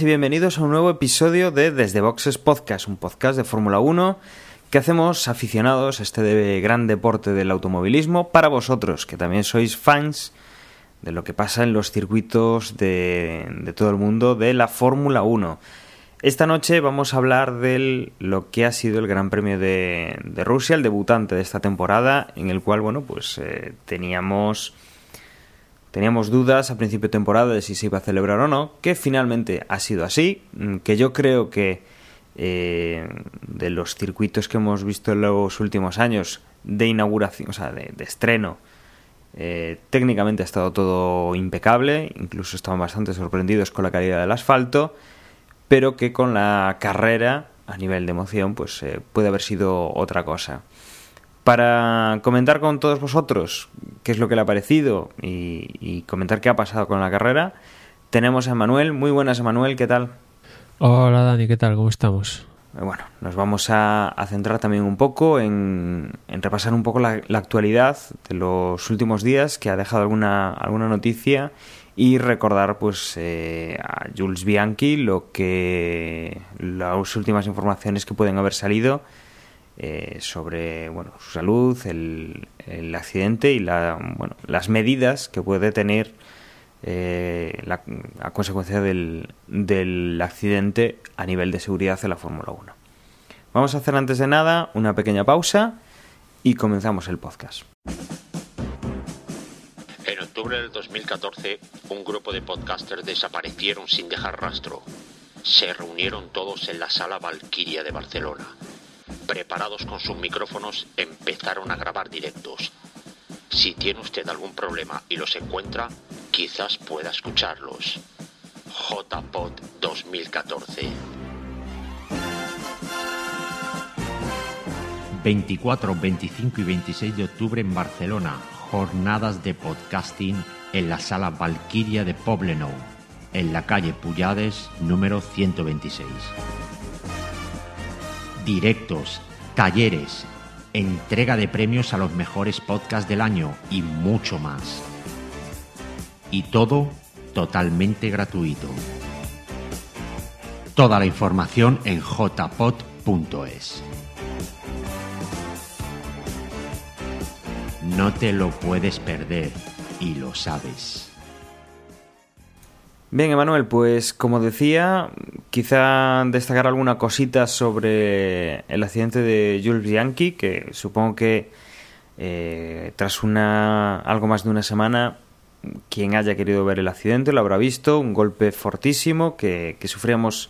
y bienvenidos a un nuevo episodio de Desde Boxes Podcast, un podcast de Fórmula 1 que hacemos aficionados a este gran deporte del automovilismo para vosotros, que también sois fans de lo que pasa en los circuitos de, todo el mundo de la Fórmula 1. Esta noche vamos a hablar de lo que ha sido el Gran Premio de, Rusia, el debutante de esta temporada, en el cual, bueno, pues eh, teníamos Teníamos dudas a principio de temporada de si se iba a celebrar o no, que finalmente ha sido así, mm, que yo creo que eh, de los circuitos que hemos visto en los últimos años de inauguración, o sea, de, estreno, eh, técnicamente ha estado todo impecable, incluso estaban bastante sorprendidos con la calidad del asfalto, pero que con la carrera, a nivel de emoción, pues eh, puede haber sido otra cosa. Para comentar con todos vosotros qué es lo que le ha parecido y, comentar qué ha pasado con la carrera, tenemos a Manuel. Muy buenas, Manuel, ¿qué tal? Hola, Dani, ¿qué tal? ¿Cómo estamos? Eh, bueno, nos vamos a, centrar también un poco en, repasar un poco la, actualidad de los últimos días que ha dejado alguna, alguna noticia y recordar pues eh, a Jules Bianchi lo que las últimas informaciones que pueden haber salido eh, sobre bueno, su salud, el, el, accidente y la, bueno, las medidas que puede tener eh, la, a consecuencia del, del accidente a nivel de seguridad en la Fórmula 1. Vamos a hacer antes de nada una pequeña pausa y comenzamos el podcast. En octubre del 2014, un grupo de podcasters desaparecieron sin dejar rastro. Se reunieron todos en la sala Valkyria de Barcelona preparados con sus micrófonos, empezaron a grabar directos. Si tiene usted algún problema y los encuentra, quizás pueda escucharlos. JPod 2014 24, 25 y 26 de octubre en Barcelona, jornadas de podcasting en la sala Valkyria de Poblenou, en la calle Puyades número 126 directos, talleres, entrega de premios a los mejores podcasts del año y mucho más. Y todo totalmente gratuito. Toda la información en jpod.es. No te lo puedes perder y lo sabes. Bien, Emanuel, pues como decía, quizá destacar alguna cosita sobre el accidente de Jules Bianchi, que supongo que eh, tras una algo más de una semana, quien haya querido ver el accidente lo habrá visto, un golpe fortísimo que, sufríamos,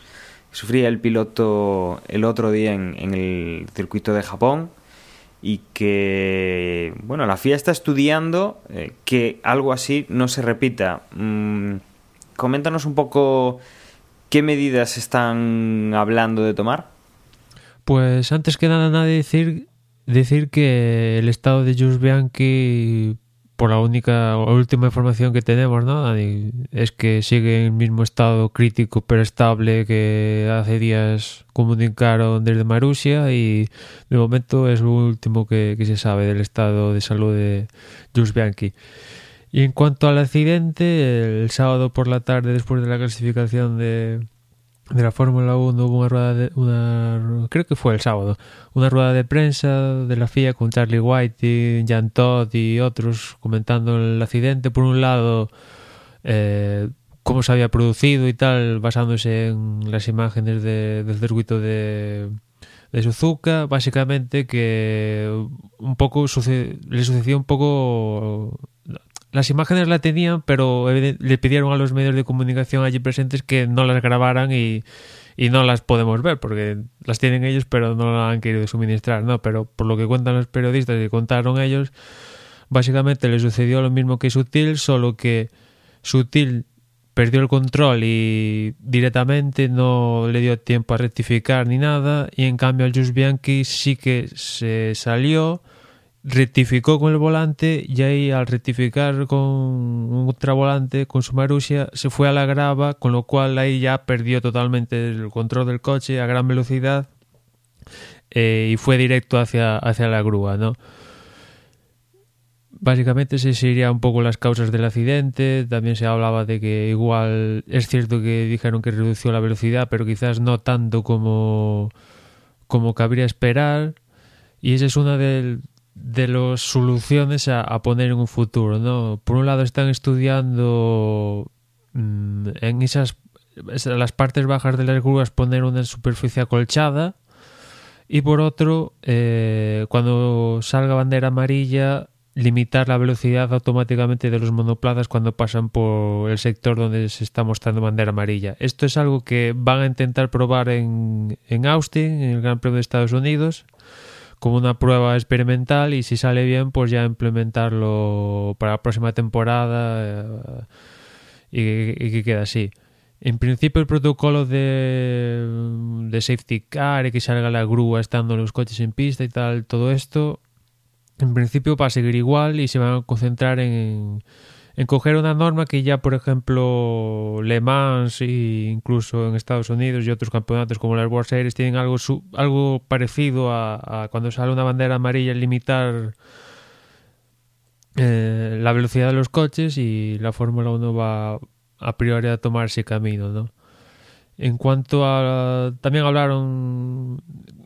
sufría el piloto el otro día en, el circuito de Japón y que, bueno, la FIA está estudiando eh, que algo así no se repita. Mm, coméntanos un poco qué medidas están hablando de tomar. Pues antes que nada, nadie decir, decir que el estado de Jules Bianchi, por la única o última información que tenemos, ¿no? es que sigue en el mismo estado crítico pero estable que hace días comunicaron desde Marusia y de momento es lo último que, se sabe del estado de salud de Jules Bianchi. Y en cuanto al accidente, el sábado por la tarde, después de la clasificación de, de la Fórmula 1, hubo una rueda de. Una, creo que fue el sábado. Una rueda de prensa de la FIA con Charlie White y Jan Todd y otros comentando el accidente. Por un lado, eh, cómo se había producido y tal, basándose en las imágenes de, del circuito de, de Suzuka, básicamente que un poco le sucedió un poco las imágenes la tenían, pero le pidieron a los medios de comunicación allí presentes que no las grabaran y, no las podemos ver, porque las tienen ellos, pero no las han querido suministrar, ¿no? Pero por lo que cuentan los periodistas y contaron ellos, básicamente le sucedió lo mismo que Sutil, solo que Sutil perdió el control y directamente no le dio tiempo a rectificar ni nada, y en cambio al Just Bianchi sí que se salió rectificó con el volante y ahí al rectificar con un ultravolante con su Marussia se fue a la grava con lo cual ahí ya perdió totalmente el control del coche a gran velocidad eh, y fue directo hacia, hacia la grúa ¿no? básicamente se serían un poco las causas del accidente también se hablaba de que igual es cierto que dijeron que redució la velocidad pero quizás no tanto como como cabría esperar y esa es una de, de las soluciones a, poner en un futuro, ¿no? Por un lado están estudiando mmm, en esas las partes bajas de las grúas poner una superficie acolchada y por otro eh, cuando salga bandera amarilla limitar la velocidad automáticamente de los monoplazas cuando pasan por el sector donde se está mostrando bandera amarilla. Esto es algo que van a intentar probar en, en Austin, en el Gran Premio de Estados Unidos como una prueba experimental y si sale bien pues ya implementarlo para la próxima temporada eh, y, que queda así. En principio el protocolo de, de safety car y que salga la grúa estando los coches en pista y tal, todo esto en principio va a seguir igual y se van a concentrar en, en coger una norma que ya, por ejemplo, Le Mans e incluso en Estados Unidos y otros campeonatos como las World Series tienen algo, su, algo parecido a, a, cuando sale una bandera amarilla limitar eh, la velocidad de los coches y la Fórmula 1 va a priori a tomar ese camino, ¿no? En cuanto a... También hablaron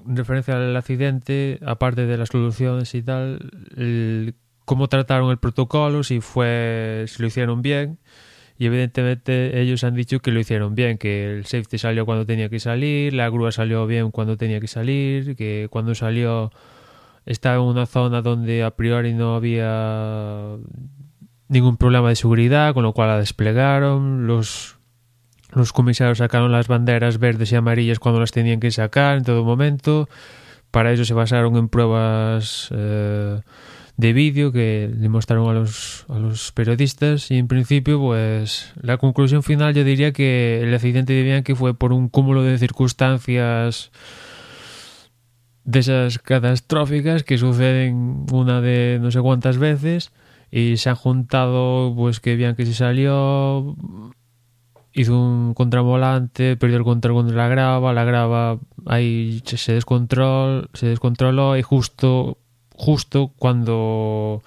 en referencia al accidente, aparte de las soluciones y tal, el, cómo trataron el protocolo, si fue, si lo hicieron bien. Y evidentemente ellos han dicho que lo hicieron bien, que el safety salió cuando tenía que salir, la grúa salió bien cuando tenía que salir, que cuando salió estaba en una zona donde a priori no había ningún problema de seguridad, con lo cual la desplegaron, los, los comisarios sacaron las banderas verdes y amarillas cuando las tenían que sacar en todo momento, para eso se basaron en pruebas eh, de vídeo que le mostraron a los, a los periodistas y en principio pues la conclusión final yo diría que el accidente de Bianchi fue por un cúmulo de circunstancias de esas catastróficas que suceden una de no sé cuántas veces y se han juntado pues que Bianchi se salió hizo un contravolante, perdió el control contra la grava, la grava ahí se descontrol, se descontroló y justo justo cuando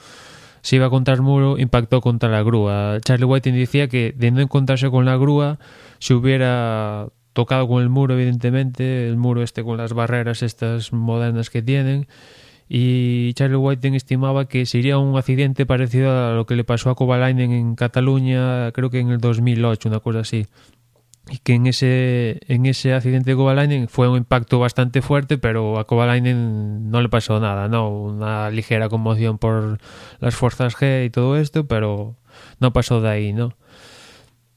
se iba contra el muro impactó contra la grúa. Charlie Whiting decía que de no encontrarse con la grúa se hubiera tocado con el muro evidentemente, el muro este con las barreras estas modernas que tienen y Charlie Whiting estimaba que sería un accidente parecido a lo que le pasó a Kovalainen en Cataluña creo que en el 2008, una cosa así y que en ese en ese accidente de Kovalainen fue un impacto bastante fuerte, pero a Kovalainen no le pasó nada, no, una ligera conmoción por las fuerzas G y todo esto, pero no pasó de ahí, ¿no?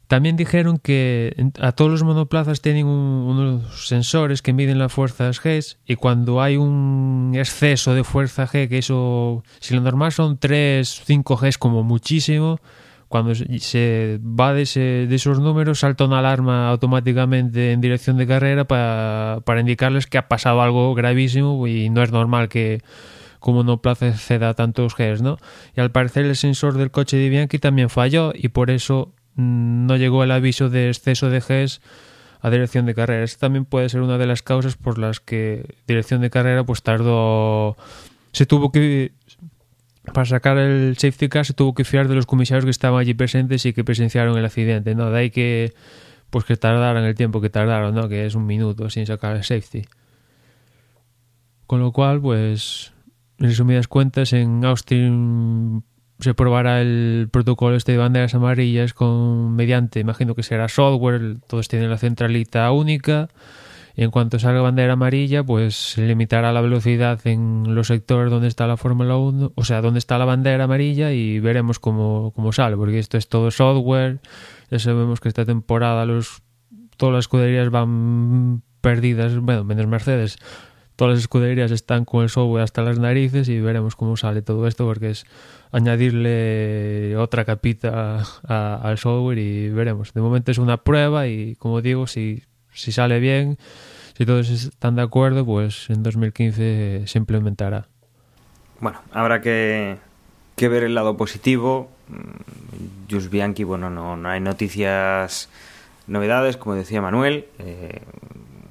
También dijeron que a todos los monoplazas tienen un, unos sensores que miden las fuerzas G y cuando hay un exceso de fuerza G, que eso, si lo normal son 3, 5 G como muchísimo, cuando se va de, ese, de, esos números salta una alarma automáticamente en dirección de carrera para, para indicarles que ha pasado algo gravísimo y no es normal que como no ceda tantos Gs, ¿no? Y al parecer el sensor del coche de Bianchi también falló y por eso mm, no llegó el aviso de exceso de Gs a dirección de carrera. Esa también puede ser una de las causas por las que dirección de carrera pues tardó se tuvo que para sacar el safety car se tuvo que fiar de los comisarios que estaban allí presentes y que presenciaron el accidente, ¿no? De ahí que pues que tardaran el tiempo que tardaron, ¿no? Que es un minuto sin sacar el safety. Con lo cual, pues, en resumidas cuentas, en Austin se probará el protocolo este de banderas amarillas con mediante, imagino que será software, todos tienen la centralita única en cuanto salga bandera amarilla, pues se limitará la velocidad en los sectores donde está la Fórmula 1, o sea, donde está la bandera amarilla y veremos cómo, cómo sale, porque esto es todo software. Ya sabemos que esta temporada los todas las escuderías van perdidas, bueno, menos Mercedes. Todas las escuderías están con el software hasta las narices y veremos cómo sale todo esto porque es añadirle otra capita al software y veremos. De momento es una prueba y como digo, si si sale bien, si todos están de acuerdo, pues en 2015 se implementará. Bueno, habrá que, que ver el lado positivo. Jus Bianchi, bueno, no, no hay noticias, novedades, como decía Manuel, eh,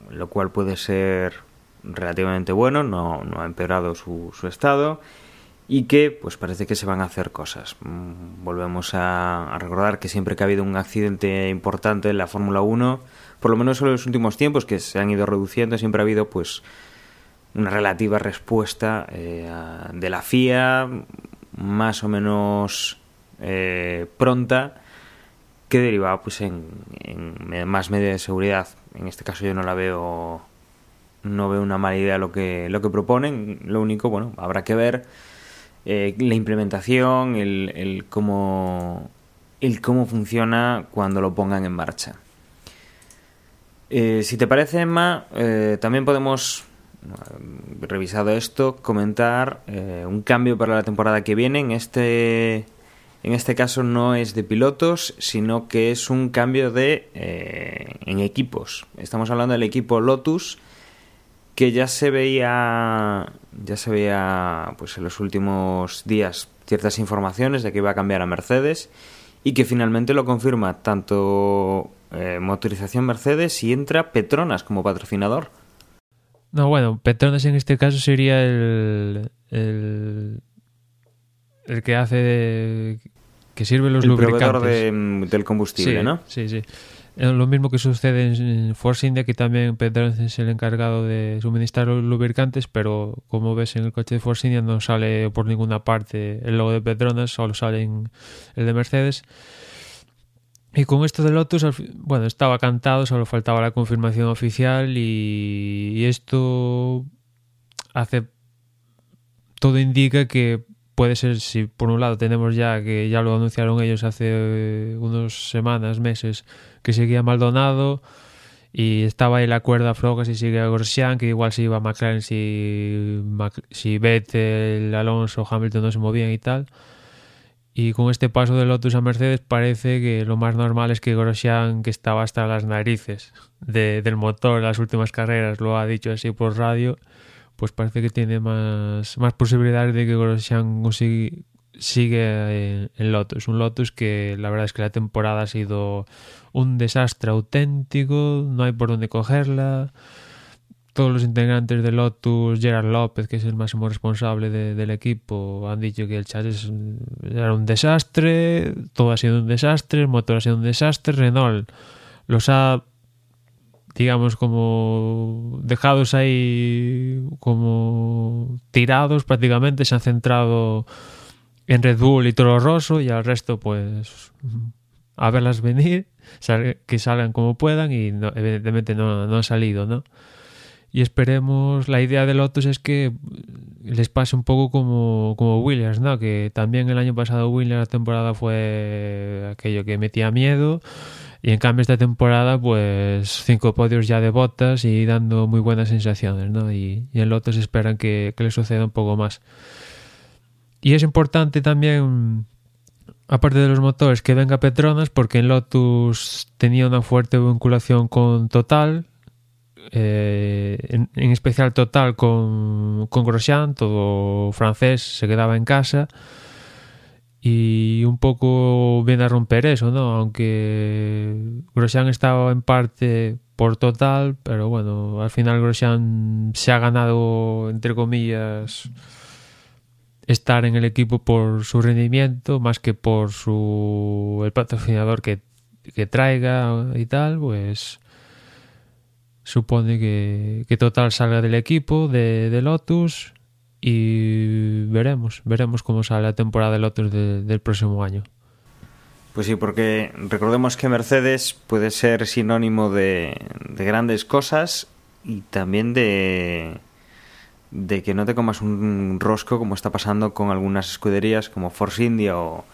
lo cual puede ser relativamente bueno, no, no ha empeorado su, su estado y que pues parece que se van a hacer cosas. Mm, volvemos a, a, recordar que siempre que ha habido un accidente importante en la Fórmula 1, por lo menos en los últimos tiempos que se han ido reduciendo, siempre ha habido pues una relativa respuesta eh, de la FIA más o menos eh, pronta que derivaba pues en, más medidas de seguridad. En este caso yo no la veo no veo una mala idea lo que lo que proponen. Lo único, bueno, habrá que ver eh, la implementación, el, el cómo el cómo funciona cuando lo pongan en marcha. Eh, si te parece, Emma, eh, también podemos revisado esto, comentar eh, un cambio para la temporada que viene. En este, en este caso no es de pilotos, sino que es un cambio de eh, en equipos. Estamos hablando del equipo Lotus, que ya se veía, ya se veía, pues en los últimos días ciertas informaciones de que iba a cambiar a Mercedes y que finalmente lo confirma tanto eh, motorización Mercedes y entra Petronas como patrocinador. No, bueno, Petronas en este caso sería el, el, el que hace de, que sirve los el lubricantes. de, del combustible, sí, ¿no? Sí, sí. Lo mismo que sucede en Force India, que también Petronas es el encargado de suministrar los lubricantes, pero como ves en el coche de Force India no sale por ninguna parte el logo de Petronas, solo sale en el de Mercedes. Y con esto de Lotus, bueno, estaba cantado, solo faltaba la confirmación oficial y, esto hace... Todo indica que puede ser, si por un lado tenemos ya, que ya lo anunciaron ellos hace unas semanas, meses, que seguía Maldonado y estaba ahí la cuerda floja si sigue Grosjean, que igual se iba a McLaren si, si Vettel, Alonso, Hamilton no se movían y tal. Y con este paso de Lotus a Mercedes parece que lo más normal es que Grosjean, que estaba hasta las narices de, del motor en las últimas carreras, lo ha dicho así por radio, pues parece que tiene más, más posibilidades de que Grosjean consigue, sigue en Lotus. Un Lotus que la verdad es que la temporada ha sido un desastre auténtico, no hay por dónde cogerla todos los integrantes de Lotus, Gerard López, que es el máximo responsable de, del equipo, han dicho que el chasis era un desastre, todo ha sido un desastre, el motor ha sido un desastre, Renault los ha, digamos, como dejados ahí como tirados prácticamente, se han centrado en Red Bull y Toro Rosso y al resto pues a verlas venir, que salgan como puedan y evidentemente no, han salido, ¿no? Y esperemos, la idea de Lotus es que les pase un poco como, como Williams, ¿no? Que también el año pasado Williams la temporada fue aquello que metía miedo y en cambio esta temporada pues cinco podios ya de botas y dando muy buenas sensaciones, ¿no? Y, y en Lotus esperan que, que le suceda un poco más. Y es importante también aparte de los motores, que venga Petronas, porque en Lotus tenía una fuerte vinculación con Total, eh, en, en, especial Total con, con Grosjean, todo francés, se quedaba en casa y un poco viene a romper eso, ¿no? Aunque Grosjean estaba en parte por Total, pero bueno, al final Grosjean se ha ganado, entre comillas, estar en el equipo por su rendimiento más que por su el patrocinador que, que traiga y tal, pues supone que, que Total salga del equipo de, Lotus y veremos, veremos cómo sale la temporada de Lotus de, del próximo año. Pues sí, porque recordemos que Mercedes puede ser sinónimo de, de grandes cosas y también de, de que no te comas un rosco como está pasando con algunas escuderías como Force India o,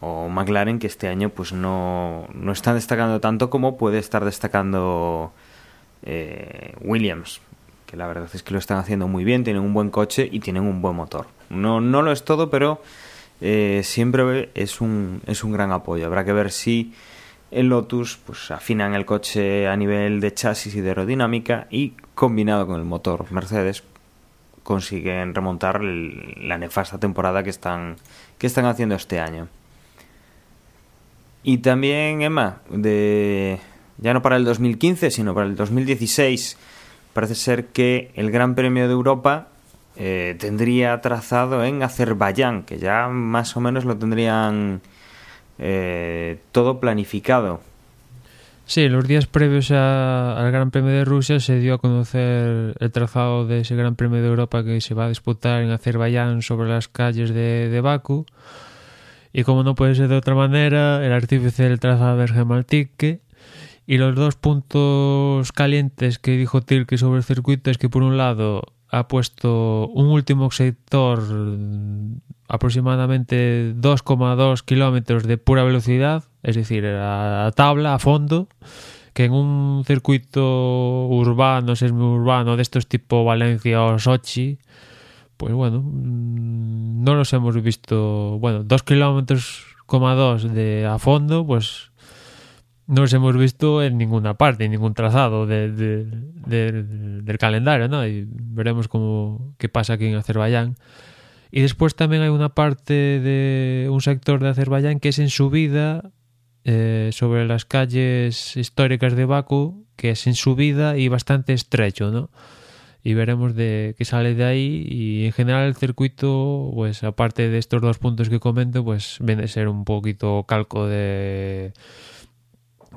o McLaren que este año pues no, no están destacando tanto como puede estar destacando eh, Williams, que la verdad es que lo están haciendo muy bien, tienen un buen coche y tienen un buen motor. No, no lo es todo, pero eh, siempre es un, es un gran apoyo. Habrá que ver si el Lotus pues afinan el coche a nivel de chasis y de aerodinámica y combinado con el motor Mercedes consiguen remontar la nefasta temporada que están, que están haciendo este año. Y también, Emma, de ya no para el 2015, sino para el 2016, parece ser que el Gran Premio de Europa eh, tendría trazado en Azerbaiyán, que ya más o menos lo tendrían eh, todo planificado. Sí, los días previos al Gran Premio de Rusia se dio a conocer el trazado de ese Gran Premio de Europa que se va a disputar en Azerbaiyán sobre las calles de, de Bakú. Y como no puede ser de otra manera, el artífice del trazado es Gemaltique. Y los dos puntos calientes que dijo Tilke sobre el circuito es que por un lado ha puesto un último sector mm, aproximadamente 2,2 kilómetros de pura velocidad, es decir, a, tabla, a fondo, que en un circuito urbano, semi-urbano, de estos tipo Valencia o Sochi, pues bueno, mm, no los hemos visto, bueno, 2 kilómetros, coma dos de a fondo, pues no los hemos visto en ninguna parte, en ningún trazado de- de- de- del calendario, ¿no? Y veremos cómo, qué pasa aquí en Azerbaiyán. Y después también hay una parte de un sector de Azerbaiyán que es en subida eh, sobre las calles históricas de Bakú, que es en subida y bastante estrecho, ¿no? Y veremos de qué sale de ahí. Y en general el circuito, pues aparte de estos dos puntos que comento, pues viene a ser un poquito calco de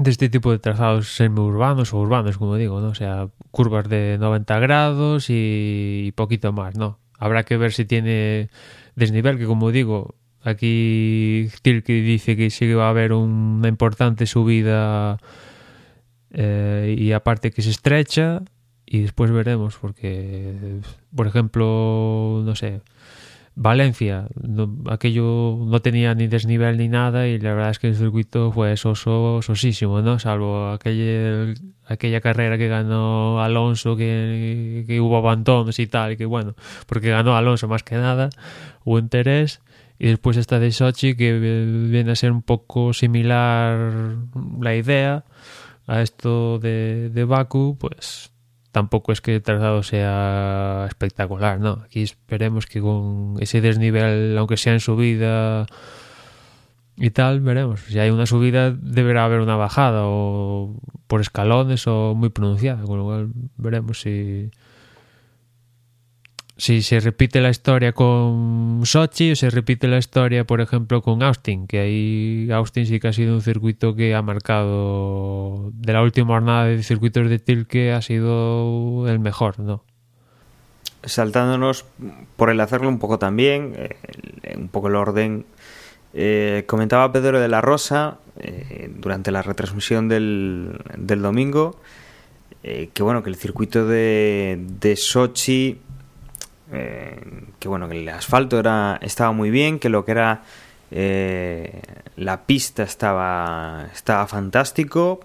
de este tipo de trazados semiurbanos o urbanos, como digo, ¿no? O sea, curvas de 90 grados y, y poquito más, ¿no? Habrá que ver si tiene desnivel, que como digo, aquí Tilke dice que sí que va a haber una importante subida eh, y aparte que se estrecha y después veremos, porque, por ejemplo, no sé, Valencia, no- aquello no tenía ni desnivel ni nada y la verdad es que el circuito fue soso, sosísimo, ¿no? Salvo aquella, aquella carrera que ganó Alonso, que, hubo abandonos y tal, y que bueno, porque ganó Alonso más que nada, hubo interés. Y después esta de Sochi, que viene a ser un poco similar la idea a esto de, de Baku, pues tampoco es que el trazado sea espectacular, ¿no? Aquí esperemos que con ese desnivel, aunque sea en subida y tal, veremos. Si hay una subida, deberá haber una bajada, o por escalones, o muy pronunciada, con lo cual veremos si si se repite la historia con Sochi o se repite la historia, por ejemplo, con Austin, que ahí Austin sí que ha sido un circuito que ha marcado de la última jornada de circuitos de Tilke ha sido el mejor, ¿no? saltándonos por el hacerlo un poco también, eh, un poco el orden. eh, comentaba Pedro de la Rosa eh, durante la retransmisión del, del domingo eh, que bueno que el circuito de, de Sochi eh, que bueno que el asfalto era estaba muy bien que lo que era eh, la pista estaba estaba fantástico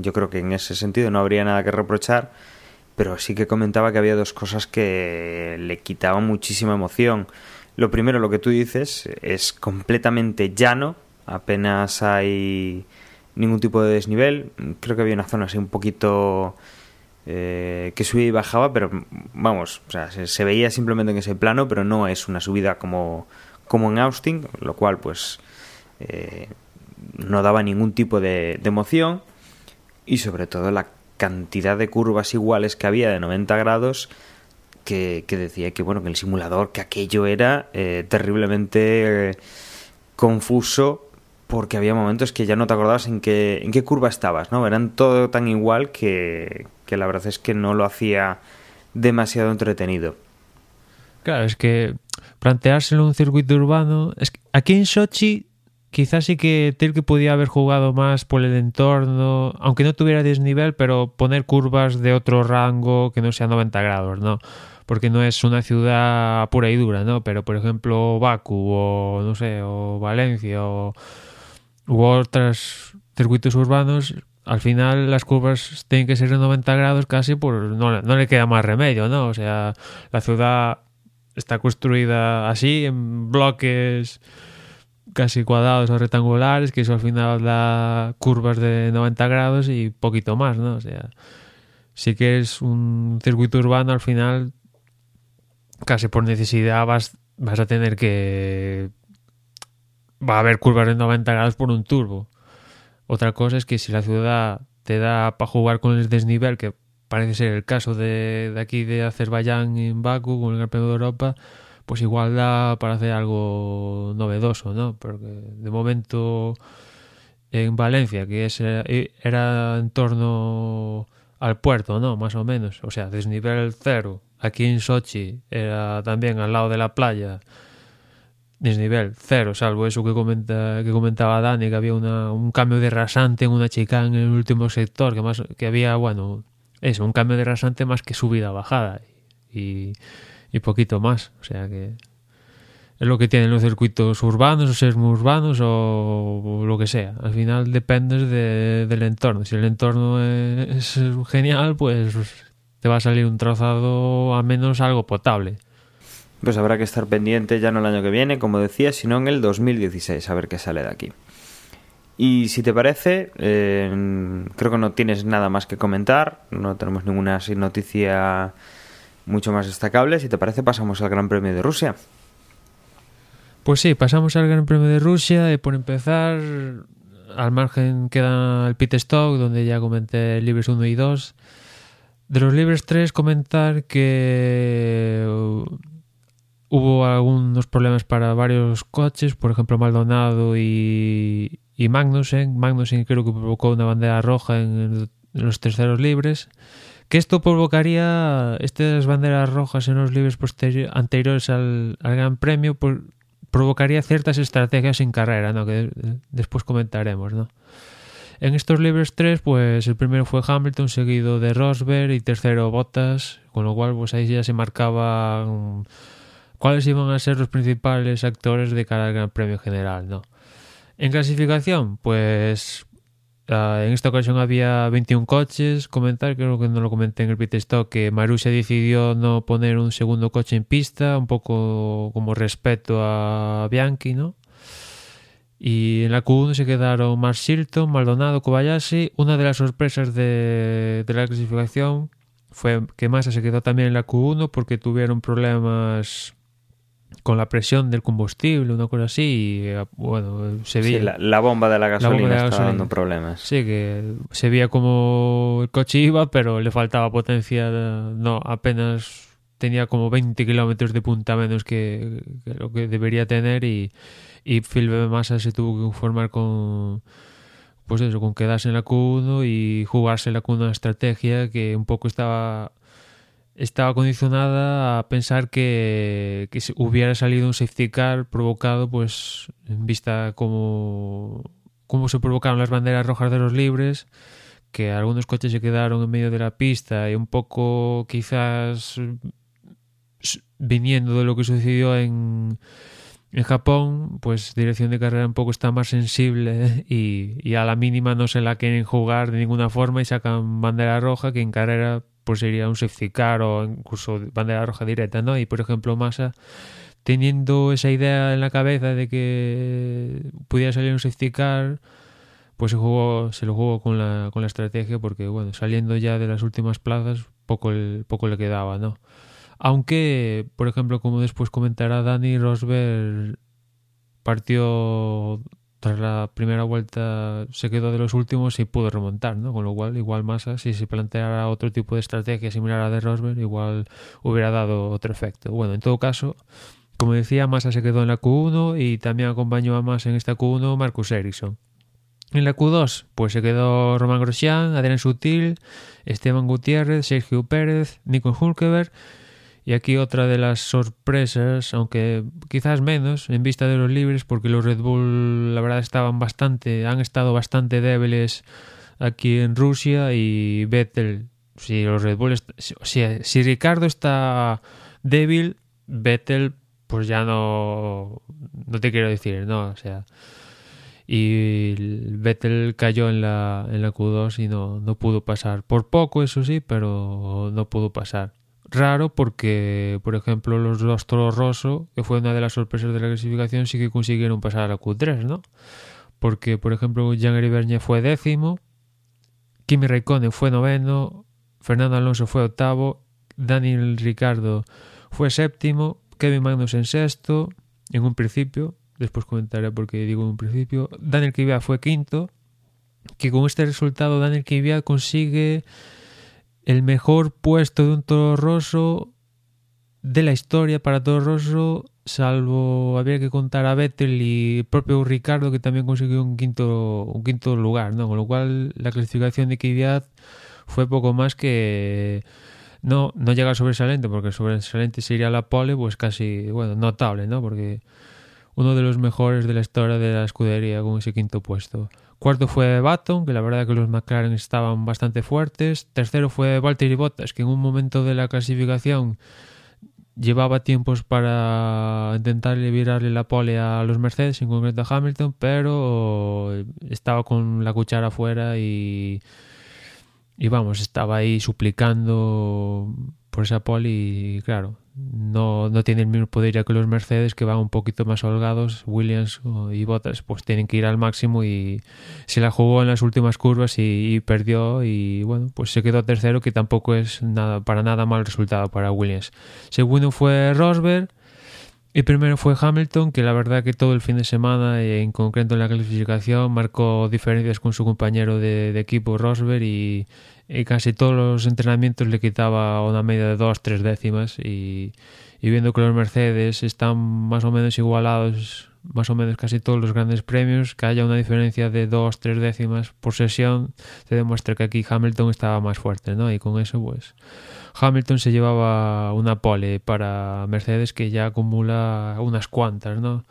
yo creo que en ese sentido no habría nada que reprochar pero sí que comentaba que había dos cosas que le quitaban muchísima emoción. Lo primero, lo que tú dices, es completamente llano, apenas hay ningún tipo de desnivel. Creo que había una zona así un poquito eh, que subía y bajaba, pero vamos, o sea, se, veía simplemente en ese plano, pero no es una subida como, como en Austin, lo cual pues eh, no daba ningún tipo de, emoción y sobre todo la cantidad de curvas iguales que había de 90 grados que, que decía que bueno que el simulador que aquello era eh, terriblemente eh, confuso porque había momentos que ya no te acordabas en qué, en qué curva estabas, ¿no? Eran todo tan igual que, que la verdad es que no lo hacía demasiado entretenido. Claro, es que planteárselo un circuito urbano. Es que aquí en Sochi, quizás sí que Tilke podía haber jugado más por el entorno, aunque no tuviera desnivel, pero poner curvas de otro rango que no sea 90 grados, ¿no? Porque no es una ciudad pura y dura, ¿no? Pero por ejemplo, Baku o no sé, o Valencia o u otros circuitos urbanos, al final las curvas tienen que ser de 90 grados casi por no, no le queda más remedio, ¿no? O sea, la ciudad está construida así, en bloques casi cuadrados o rectangulares, que eso al final da curvas de 90 grados y poquito más, ¿no? O sea, sí que es un circuito urbano al final casi por necesidad vas, vas a tener que... Va a haber curvas de 90 grados por un turbo. Otra cosa es que si la ciudad te da para jugar con el desnivel, que parece ser el caso de, aquí de Azerbaiyán en Baku, con el Campeonato de Europa, pues igual da para hacer algo novedoso, ¿no? Porque de momento en Valencia, que es, era en torno al puerto, ¿no? Más o menos, o sea, desnivel cero. Aquí en Sochi era también al lado de la playa, desnivel cero, salvo eso que comenta que comentaba Dani, que había una, un cambio de rasante en una chica en el último sector, que más que había, bueno, eso, un cambio de rasante más que subida bajada y, y poquito más, o sea que es lo que tienen los circuitos urbanos o semi-urbanos o, lo que sea. Al final dependes de, del entorno. Si el entorno es, genial, pues te va a salir un trazado al menos algo potable. Pues habrá que estar pendiente ya no el año que viene, como decía, sino en el 2016, a ver qué sale de aquí. Y si te parece, eh, creo que no tienes nada más que comentar, no tenemos ninguna noticia mucho más destacable. Si te parece, pasamos al Gran Premio de Rusia. Pues sí, pasamos al Gran Premio de Rusia y por empezar, al margen queda el pit stop, donde ya comenté libres 1 y 2. De los libres 3, comentar que hubo algunos problemas para varios coches, por ejemplo Maldonado y, y Magnussen. Magnussen creo que provocó una bandera roja en, los terceros libres. Que esto provocaría estas banderas rojas en los libres anteriores al, Gran Premio, por, provocaría ciertas estrategias en carrera, ¿no? que después comentaremos. ¿no? En estos libres tres, pues el primero fue Hamilton, seguido de Rosberg y tercero Bottas, con lo cual pues ahí ya se marcaban cuáles iban a ser los principales actores de cara al Gran Premio General. ¿no? En clasificación, pues Uh, en esta ocasión había 21 coches. Comentar, creo que no lo comenté en el pit stop, que Marussia decidió no poner un segundo coche en pista, un poco como respeto a Bianchi, ¿no? Y en la Q1 se quedaron Mark Shilton, Maldonado, Kobayashi. Una de las sorpresas de, la clasificación fue que Massa se quedó también en la Q1 porque tuvieron problemas con la presión del combustible, una cosa así, y eh, bueno, se veía... Sí, la, la, bomba de la gasolina la estaba dando problemas. Sí, que se veía como el coche iba, pero le faltaba potencia, no, apenas tenía como 20 kilómetros de punta menos que, que, lo que debería tener y, y Phil Massa se tuvo que conformar con pues eso, con quedarse en la Q1 y jugársela con una estrategia que un poco estaba estaba condicionada a pensar que, hubiera salido un safety car provocado, pues, en vista como, como se provocaron las banderas rojas de los libres, que algunos coches se quedaron en medio de la pista y un poco quizás viniendo de lo que sucedió en, en Japón, pues dirección de carrera un poco está más sensible y, y, a la mínima no se la quieren jugar de ninguna forma y sacan bandera roja que en carrera pues sería un safety car o incluso bandera roja directa, ¿no? Y por ejemplo Massa teniendo esa idea en la cabeza de que pudiera salir un safety car, pues se jugó, se lo jugó con la, con la estrategia porque bueno, saliendo ya de las últimas plazas, poco, el, poco le quedaba, ¿no? Aunque, por ejemplo, como después comentará Dani Rosberg partió tras la primera vuelta se quedó de los últimos y pudo remontar, ¿no? Con lo cual, igual Massa, si se planteara otro tipo de estrategia similar a la de Rosberg, igual hubiera dado otro efecto. Bueno, en todo caso, como decía, Massa se quedó en la Q1 y también acompañó a Massa en esta Q1 Marcus Ericsson. En la Q2, pues se quedó Román Grosjean, Adrián Sutil, Esteban Gutiérrez, Sergio Pérez, Nico Hulkeberg y aquí otra de las sorpresas, aunque quizás menos en vista de los libres, porque los Red Bull la verdad estaban bastante, han estado bastante débiles aquí en Rusia y Vettel, si los Red Bull, si, si Ricardo está débil, Vettel pues ya no, no te quiero decir, no, o sea, y Vettel cayó en la, en la Q2 y no, no pudo pasar. Por poco, eso sí, pero no pudo pasar raro porque, por ejemplo, los dos Toro Rosso, que fue una de las sorpresas de la clasificación, sí que consiguieron pasar a la Q3, ¿no? Porque, por ejemplo, Jean Bernier fue décimo, Kimi Raikkonen fue noveno, Fernando Alonso fue octavo, Daniel Ricardo fue séptimo, Kevin Magnussen sexto, en un principio, después comentaré por qué digo en un principio, Daniel Kvyat fue quinto, que con este resultado Daniel Kvyat consigue el mejor puesto de un Toro Rosso de la historia para Toro Rosso, salvo habría que contar a Vettel y propio Ricardo que también consiguió un quinto, un quinto lugar, ¿no? Con lo cual la clasificación de Kvyat fue poco más que no, no llega al sobresaliente, porque sobresaliente sería la pole, pues casi, bueno, notable, ¿no? Porque uno de los mejores de la historia de la escudería con ese quinto puesto. Cuarto fue Baton, que la verdad que los McLaren estaban bastante fuertes. Tercero fue Valtteri Bottas, que en un momento de la clasificación llevaba tiempos para intentar virarle la pole a los Mercedes, en concreto a Hamilton, pero estaba con la cuchara afuera y, y vamos, estaba ahí suplicando por esa pole y claro, no, no tiene el mismo poder ya que los Mercedes que van un poquito más holgados, Williams y Bottas pues tienen que ir al máximo y se la jugó en las últimas curvas y, perdió y bueno pues se quedó tercero que tampoco es nada para nada mal resultado para Williams. Segundo fue Rosberg y primero fue Hamilton que la verdad que todo el fin de semana en concreto en la clasificación marcó diferencias con su compañero de, equipo Rosberg y y casi todos los entrenamientos le quitaba una media de dos, tres décimas y, y, viendo que los Mercedes están más o menos igualados, más o menos casi todos los grandes premios, que haya una diferencia de dos, tres décimas por sesión, te demuestra que aquí Hamilton estaba más fuerte, ¿no? Y con eso, pues, Hamilton se llevaba una pole para Mercedes que ya acumula unas cuantas, ¿no?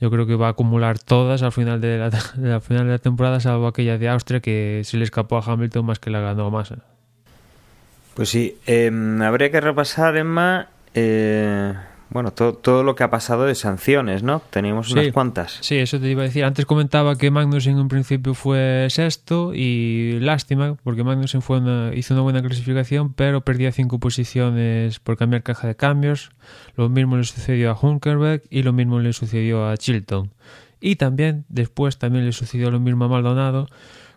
yo creo que va a acumular todas al final de la, final de la temporada, salvo aquella de Austria que se le escapó a Hamilton más que la ganó Massa. Pues sí, em, habría que repasar, Emma, eh, bueno, todo, todo lo que ha pasado de sanciones, ¿no? Teníamos unas cuantas. Sí, eso te iba a decir. Antes comentaba que Magnussen en un principio fue sexto y lástima, porque Magnussen fue hizo una buena clasificación, pero perdía cinco posiciones por cambiar caja de cambios. Lo mismo le sucedió a Hunkerberg y lo mismo le sucedió a Chilton. Y también, después, también le sucedió lo mismo a Maldonado,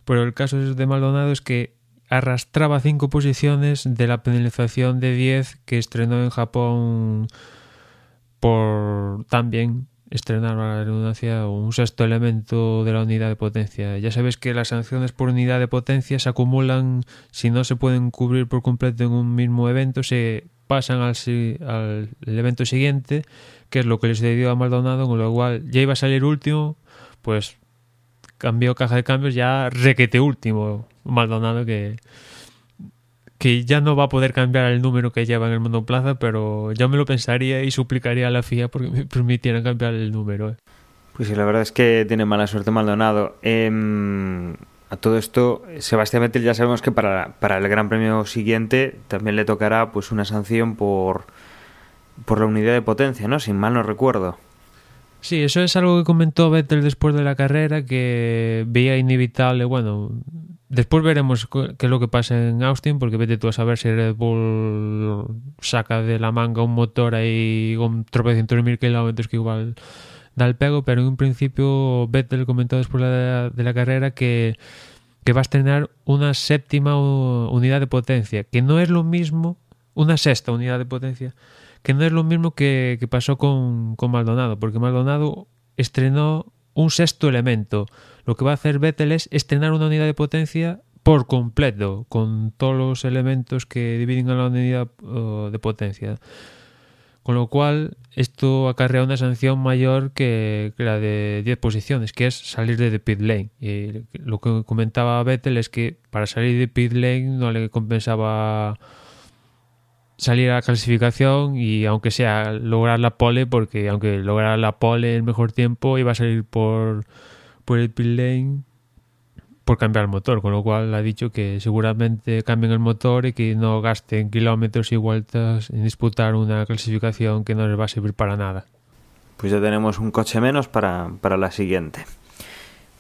pero el caso de Maldonado es que arrastraba cinco posiciones de la penalización de 10 que estrenó en Japón por también estrenar la redundancia un sexto elemento de la unidad de potencia. Ya sabes que las sanciones por unidad de potencia se acumulan si no se pueden cubrir por completo en un mismo evento, se pasan al, al evento siguiente, que es lo que les dio a Maldonado, con lo cual ya iba a salir último, pues cambió caja de cambios ya requete último Maldonado que que ya no va a poder cambiar el número que lleva en el monoplaza, pero ya me lo pensaría y suplicaría a la FIA porque me permitieran cambiar el número. ¿eh? Pues sí, la verdad es que tiene mala suerte Maldonado. Em, a todo esto, Sebastián Vettel ya sabemos que para, para el Gran Premio siguiente también le tocará pues una sanción por, por la unidad de potencia, ¿no? Sin mal no recuerdo. Sí, eso es algo que comentó Vettel después de la carrera, que veía inevitable, bueno, Después veremos qué es lo que pasa en Austin, porque vete tú a saber si Red Bull saca de la manga un motor ahí con tropecientos mil kilómetros que igual da el pego, pero en un principio Vettel comentó después de la, carrera que, que va a estrenar una séptima unidad de potencia, que no es lo mismo, una sexta unidad de potencia, que no es lo mismo que, que pasó con, con Maldonado, porque Maldonado estrenó un sexto elemento lo que va a hacer Vettel es estrenar una unidad de potencia por completo, con todos los elementos que dividen a la unidad uh, de potencia. Con lo cual, esto acarrea una sanción mayor que, la de 10 posiciones, que es salir de pit lane. Y lo que comentaba Vettel es que para salir de pit lane no le compensaba salir a la clasificación y aunque sea lograr la pole, porque aunque lograr la pole el mejor tiempo, iba a salir por por el pit lane por cambiar el motor, con lo cual ha dicho que seguramente cambien el motor y que no gasten kilómetros y vueltas en disputar una clasificación que no les va a servir para nada. Pues ya tenemos un coche menos para, para la siguiente.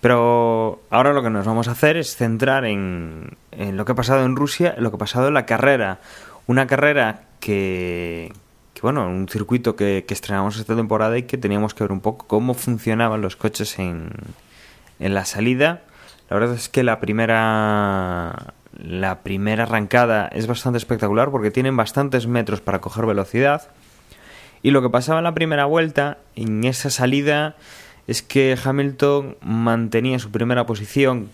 Pero ahora lo que nos vamos a hacer es centrar en, en, lo que ha pasado en Rusia, lo que ha pasado en la carrera. Una carrera que, que bueno, un circuito que, que estrenamos esta temporada y que teníamos que ver un poco cómo funcionaban los coches en, en la salida. La verdad es que la primera la primera arrancada es bastante espectacular porque tienen bastantes metros para coger velocidad. Y lo que pasaba en la primera vuelta, en esa salida, es que Hamilton mantenía su primera posición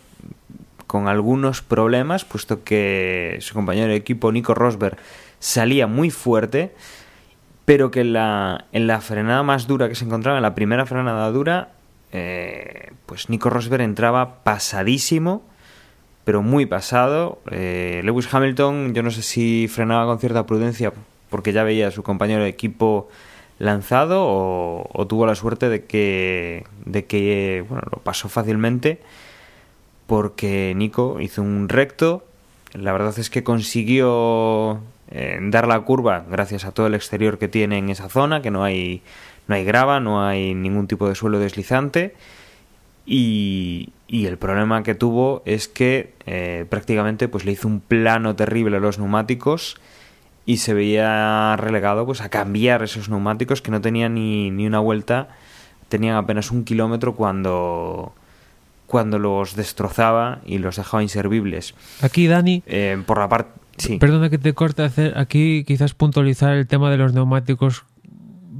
con algunos problemas, puesto que su compañero de equipo, Nico Rosberg, salía muy fuerte, pero que en la, en la frenada más dura que se encontraba, en la primera frenada dura, eh, pues Nico Rosberg entraba pasadísimo, pero muy pasado. Eh, Lewis Hamilton, yo no sé si frenaba con cierta prudencia porque ya veía a su compañero de equipo lanzado o, tuvo la suerte de que, de que bueno, lo pasó fácilmente porque Nico hizo un recto. La verdad es que consiguió eh, dar la curva gracias a todo el exterior que tiene en esa zona, que no hay, no hay grava, no hay ningún tipo de suelo deslizante. Y, y el problema que tuvo es que eh, prácticamente pues le hizo un plano terrible a los neumáticos y se veía relegado pues a cambiar esos neumáticos que no tenían ni, ni una vuelta, tenían apenas un kilómetro cuando cuando los destrozaba y los dejaba inservibles. Aquí, Dani, Eh, por la parte... Sí. perdona que te corte, hacer aquí quizás puntualizar el tema de los neumáticos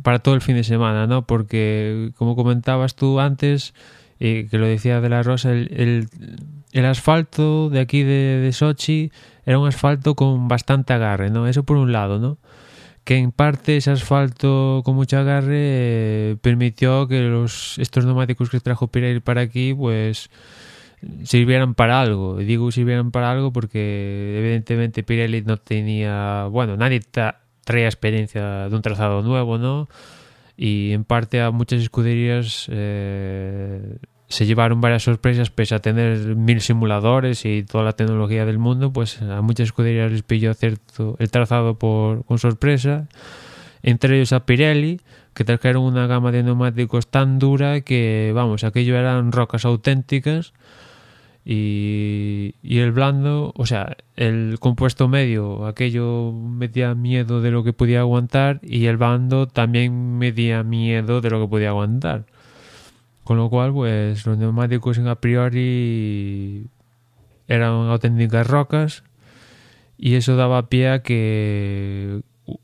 para todo el fin de semana, ¿no? Porque, como comentabas tú antes, y que lo decía de la Rosa, el, asfalto de aquí de, de Sochi era un asfalto con bastante agarre, ¿no? Eso por un lado, ¿no? que en parte ese asfalto con mucho agarre eh, permitió que los estos neumáticos que trajo Pirelli para aquí pues sirvieran para algo. Y digo sirvieran para algo porque evidentemente Pirelli no tenía, bueno, nadie tra traía experiencia de un trazado nuevo, ¿no? Y en parte a muchas escuderías eh, se llevaron varias sorpresas pese a tener mil simuladores y toda la tecnología del mundo, pues a muchas escuderías les pilló cierto el trazado por con sorpresa, entre ellos a Pirelli, que trajeron una gama de neumáticos tan dura que, vamos, aquello eran rocas auténticas y, y el blando, o sea, el compuesto medio, aquello metía miedo de lo que podía aguantar y el blando también medía miedo de lo que podía aguantar. Con lo cual, pues los neumáticos en a priori eran auténticas rocas y eso daba pie a que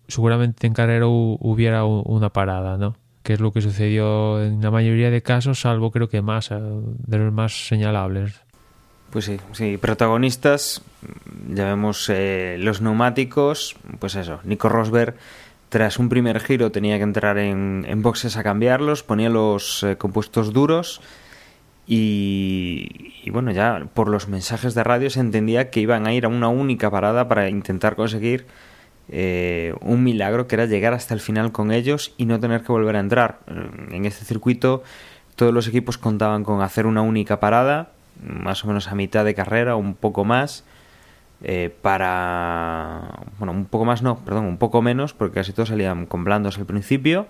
seguramente en carrera hubiera una parada, ¿no? Que es lo que sucedió en la mayoría de casos, salvo creo que más, de los más señalables. Pues sí, sí, protagonistas, ya vemos eh, los neumáticos, pues eso, Nico Rosberg tras un primer giro tenía que entrar en, en boxes a cambiarlos, ponía los eh, compuestos duros y, y, bueno, ya por los mensajes de radio se entendía que iban a ir a una única parada para intentar conseguir eh, un milagro que era llegar hasta el final con ellos y no tener que volver a entrar. En este circuito todos los equipos contaban con hacer una única parada, más o menos a mitad de carrera, un poco más, eh, para... Bueno, un poco más no, perdón, un poco menos, porque casi todos salían con blandos al principio,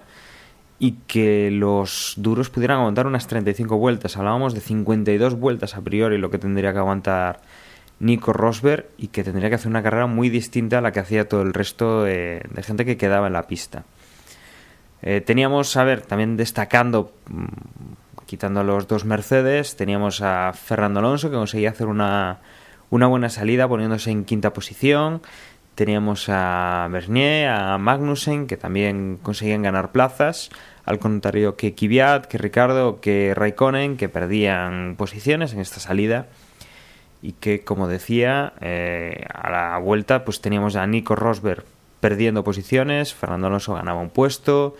y que los duros pudieran aguantar unas 35 vueltas. Hablábamos de 52 vueltas a priori lo que tendría que aguantar Nico Rosberg y que tendría que hacer una carrera muy distinta a la que hacía todo el resto de, gente que quedaba en la pista. Eh, teníamos, a ver, también destacando, quitando los dos Mercedes, teníamos a Fernando Alonso que conseguía hacer una, una buena salida poniéndose en quinta posición. Teníamos a Bernier, a Magnussen, que también conseguían ganar plazas, al contrario que Kvyat, que Ricardo, que Raikkonen, que perdían posiciones en esta salida y que, como decía, eh, a la vuelta pues teníamos a Nico Rosberg perdiendo posiciones, Fernando Alonso ganaba un puesto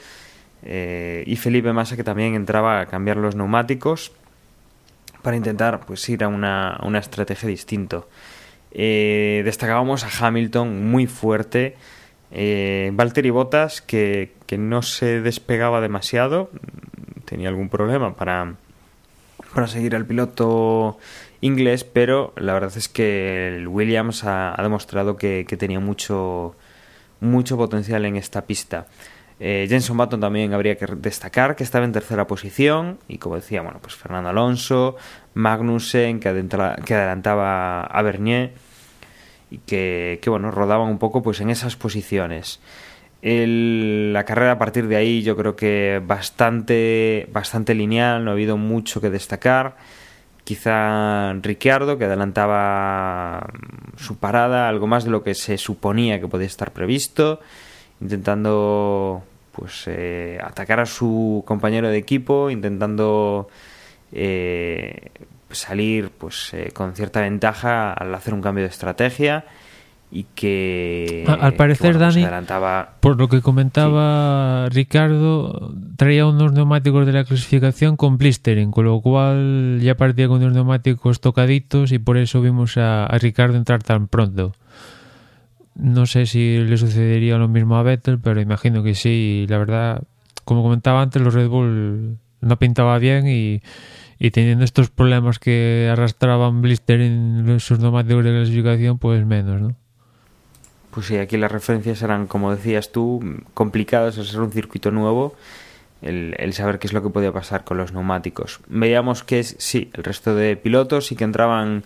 eh, y Felipe Massa que también entraba a cambiar los neumáticos para intentar pues ir a una, una estrategia distinto. Eh, destacábamos a Hamilton muy fuerte, eh, Valtteri Bottas que, que, no se despegaba demasiado, tenía algún problema para, para seguir al piloto inglés, pero la verdad es que el Williams ha, ha demostrado que, que, tenía mucho, mucho potencial en esta pista. Eh, Jenson Button también habría que destacar que estaba en tercera posición y como decía, bueno, pues Fernando Alonso, Magnussen que, que adelantaba a Bernier y que, bueno, rodaban un poco pues en esas posiciones. La carrera a partir de ahí yo creo que bastante, bastante lineal, no ha habido mucho que destacar. Quizá Ricciardo, que adelantaba su parada, algo más de lo que se suponía que podía estar previsto, intentando pues eh, atacar a su compañero de equipo intentando eh, salir pues eh, con cierta ventaja al hacer un cambio de estrategia y que al parecer, que, bueno, pues, Dani, adelantaba Por lo que comentaba Ricardo, traía unos neumáticos de la clasificación con blistering, con lo cual ya partía con unos neumáticos tocaditos y por eso vimos a, a Ricardo entrar tan pronto. No sé si le sucedería lo mismo a Vettel, pero imagino que sí. La verdad, como comentaba antes, los Red Bull no pintaba bien y, y teniendo estos problemas que arrastraban blistering en sus neumáticos de clasificación, pues menos, ¿no? Pues sí, aquí las referencias eran, como decías tú, complicadas al ser un circuito nuevo, el, el saber qué es lo que podía pasar con los neumáticos. Veíamos que sí, el resto de pilotos sí que entraban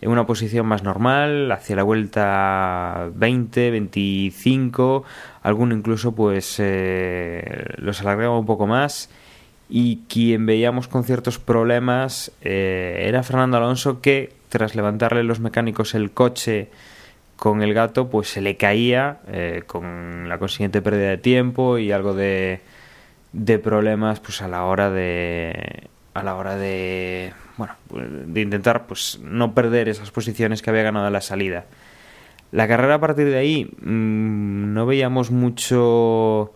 en una posición más normal, hacia la vuelta 20, 25, alguno incluso pues eh, los alargaba un poco más. Y quien veíamos con ciertos problemas eh, era Fernando Alonso que tras levantarle los mecánicos el coche con el gato pues se le caía eh, con la consiguiente pérdida de tiempo y algo de, de problemas pues a la hora de a la hora de bueno de intentar pues no perder esas posiciones que había ganado en la salida. La carrera a partir de ahí mmm, no veíamos mucho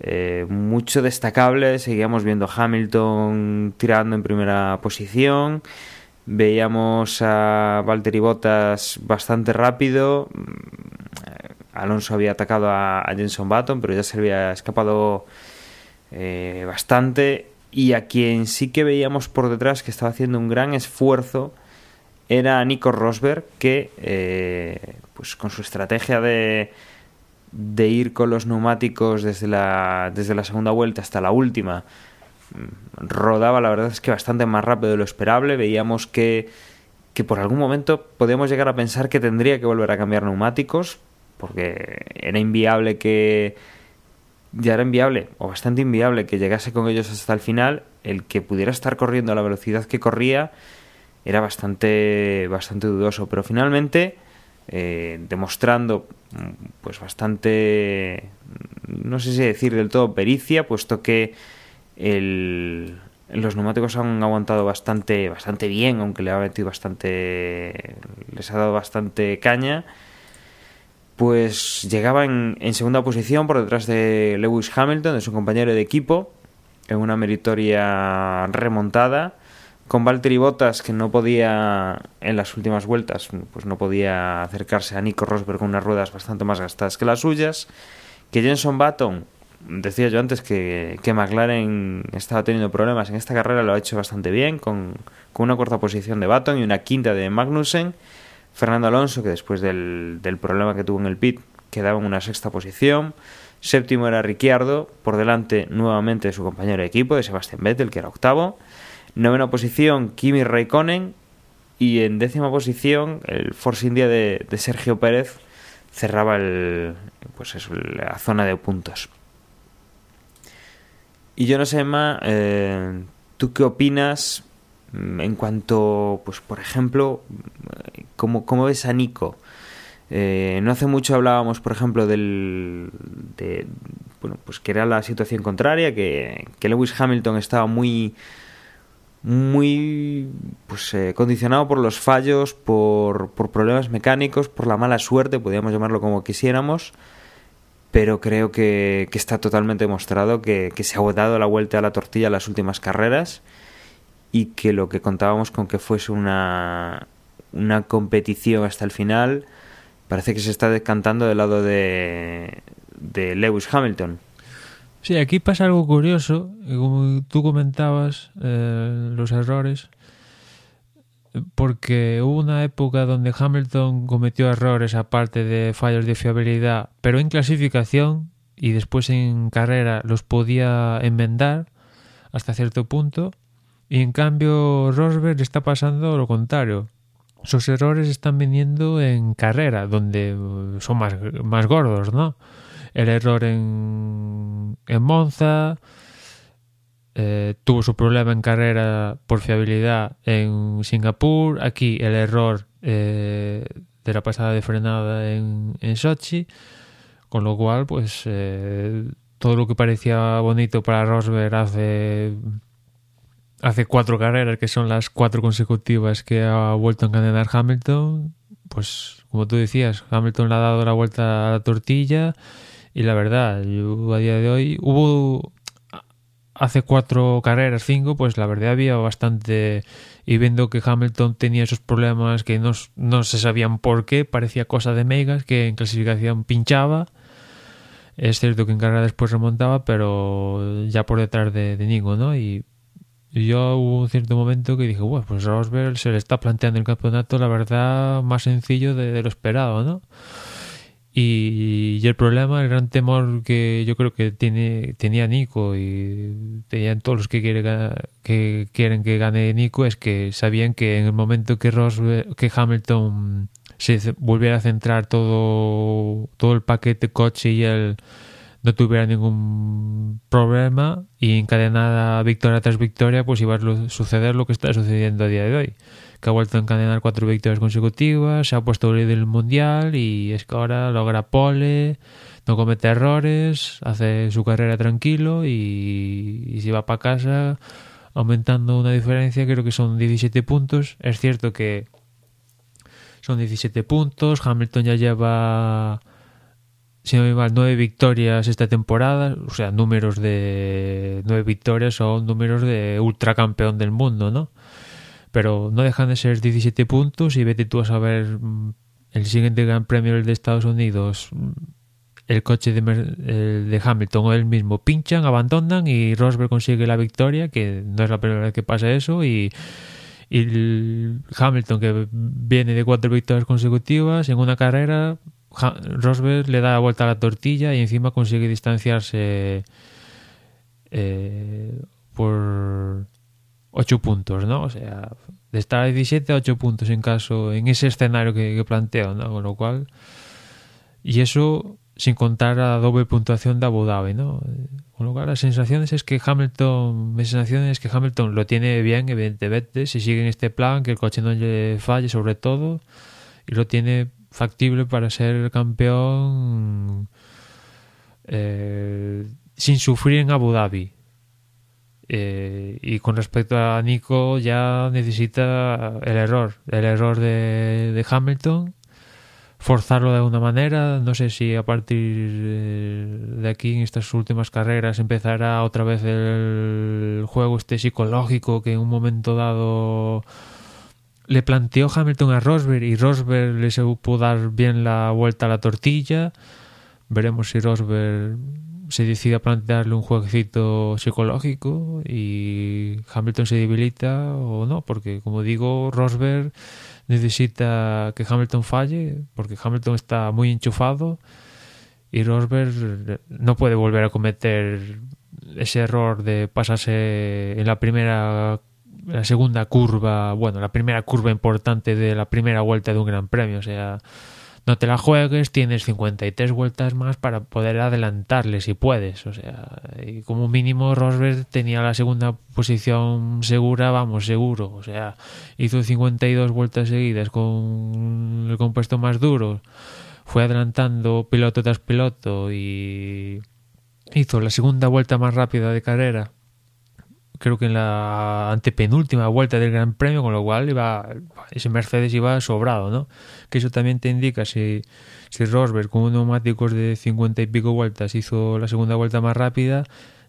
eh, mucho destacable. Seguíamos viendo a Hamilton tirando en primera posición. Veíamos a Valtteri Bottas bastante rápido. Alonso había atacado a, a Jenson Button pero ya se había escapado eh, bastante y a quien sí que veíamos por detrás que estaba haciendo un gran esfuerzo era Nico Rosberg que eh, pues con su estrategia de, de ir con los neumáticos desde la, desde la segunda vuelta hasta la última rodaba la verdad es que bastante más rápido de lo esperable. Veíamos que, que por algún momento podíamos llegar a pensar que tendría que volver a cambiar neumáticos porque era inviable que ya era inviable o bastante inviable que llegase con ellos hasta el final el que pudiera estar corriendo a la velocidad que corría era bastante bastante dudoso. Pero finalmente eh, demostrando pues bastante no sé si decir del todo pericia puesto que los neumáticos han aguantado bastante bastante bien aunque le ha metido bastante les ha dado bastante caña pues llegaba en, segunda posición por detrás de Lewis Hamilton, de su compañero de equipo, en una meritoria remontada, con Valtteri Bottas que no podía en las últimas vueltas, pues no podía acercarse a Nico Rosberg con unas ruedas bastante más gastadas que las suyas, que Jenson Button, decía yo antes que, que McLaren estaba teniendo problemas en esta carrera, lo ha hecho bastante bien, con, con una cuarta posición de Button y una quinta de Magnussen, Fernando Alonso, que después del, del, problema que tuvo en el pit quedaba en una sexta posición. Séptimo era Ricciardo, por delante nuevamente de su compañero de equipo, de Sebastian Vettel, que era octavo. Novena posición, Kimi Raikkonen. Y en décima posición, el Force India de, de Sergio Pérez cerraba el, pues eso, la zona de puntos. Y yo no sé, Emma, eh, ¿tú qué opinas en cuanto, pues por ejemplo, ¿cómo, cómo ves a Nico? Eh, no hace mucho hablábamos, por ejemplo, del, de, bueno, pues que era la situación contraria, que, que Lewis Hamilton estaba muy, muy, pues eh, condicionado por los fallos, por, por problemas mecánicos, por la mala suerte, podríamos llamarlo como quisiéramos, pero creo que, que está totalmente demostrado que, que se ha dado la vuelta a la tortilla en las últimas carreras y que lo que contábamos con que fuese una, una competición hasta el final parece que se está descantando del lado de, de Lewis Hamilton. Sí, aquí pasa algo curioso, como tú comentabas, eh, los errores, porque hubo una época donde Hamilton cometió errores aparte de fallos de fiabilidad, pero en clasificación y después en carrera los podía enmendar hasta cierto punto, y en cambio Rosberg está pasando lo contrario. Sus errores están viniendo en carrera, donde son más, más gordos, ¿no? El error en, en Monza, eh, tuvo su problema en carrera por fiabilidad en Singapur, aquí el error eh, de la pasada de frenada en, en Sochi, con lo cual, pues, eh, todo lo que parecía bonito para Rosberg hace hace cuatro carreras que son las cuatro consecutivas que ha vuelto a encadenar Hamilton pues como tú decías Hamilton le ha dado la vuelta a la tortilla y la verdad yo a día de hoy hubo hace cuatro carreras cinco pues la verdad había bastante y viendo que Hamilton tenía esos problemas que no, no se sabían por qué parecía cosa de megas que en clasificación pinchaba es cierto que en carrera después remontaba, pero ya por detrás de, de ¿no? Y, yo hubo un cierto momento que dije, bueno, pues Rosberg se le está planteando el campeonato, la verdad, más sencillo de, lo esperado, ¿no? Y, y, el problema, el gran temor que yo creo que tiene tenía Nico y tenían todos los que, quiere, que quieren que gane Nico es que sabían que en el momento que Rosberg, que Hamilton se volviera a centrar todo, todo el paquete coche y él no tuviera ningún problema y encadenada victoria tras victoria, pues iba a suceder lo que está sucediendo a día de hoy. Que ha vuelto a encadenar cuatro victorias consecutivas, se ha puesto líder del mundial y es que ahora logra pole, no comete errores, hace su carrera tranquilo y, y se va para casa aumentando una diferencia, creo que son 17 puntos. Es cierto que son 17 puntos. Hamilton ya lleva, si no me mal, 9 victorias esta temporada. O sea, números de 9 victorias son números de ultracampeón del mundo, ¿no? Pero no dejan de ser 17 puntos y vete tú a saber mm, el siguiente Gran Premio de Estados Unidos mm, el coche de, de, Hamilton o él mismo pinchan, abandonan y Rosberg consigue la victoria, que no es la primera vez que pasa eso, y y el Hamilton que viene de cuatro victorias consecutivas en una carrera Rosberg le da la vuelta a la tortilla y encima consigue distanciarse eh, por 8 puntos, ¿no? O sea, de estar a 17 a 8 puntos en caso, en ese escenario que, que planteo, ¿no? Con lo cual, y eso sin contar la doble puntuación de Abu Dhabi, ¿no? Con lo cual, las sensaciones es que Hamilton, mis sensaciones es que Hamilton lo tiene bien, evidentemente, si sigue en este plan, que el coche no le falle sobre todo, y lo tiene factible para ser campeón eh, sin sufrir en Abu Dhabi. Eh, y con respecto a Nico, ya necesita el error, el error de, de Hamilton forzarlo de alguna manera. No sé si a partir de aquí, en estas últimas carreras, empezará otra vez el juego este psicológico que en un momento dado le planteó Hamilton a Rosberg y Rosberg le pudo dar bien la vuelta a la tortilla. Veremos si Rosberg se decide a plantearle un jueguecito psicológico y Hamilton se debilita o no, porque como digo, Rosberg necesita que Hamilton falle porque Hamilton está muy enchufado y Rosberg no puede volver a cometer ese error de pasarse en la primera la segunda curva, bueno, la primera curva importante de la primera vuelta de un gran premio, o sea, no te la juegues, tienes 53 vueltas más para poder adelantarle si puedes. O sea, y como mínimo Rosberg tenía la segunda posición segura, vamos, seguro. O sea, hizo 52 vueltas seguidas con el compuesto más duro. Fue adelantando piloto tras piloto y hizo la segunda vuelta más rápida de carrera creo que en la antepenúltima vuelta del Gran Premio, con lo cual iba ese Mercedes iba sobrado, ¿no? Que eso también te indica si, si Rosberg con neumáticos de 50 y pico vueltas hizo la segunda vuelta más rápida,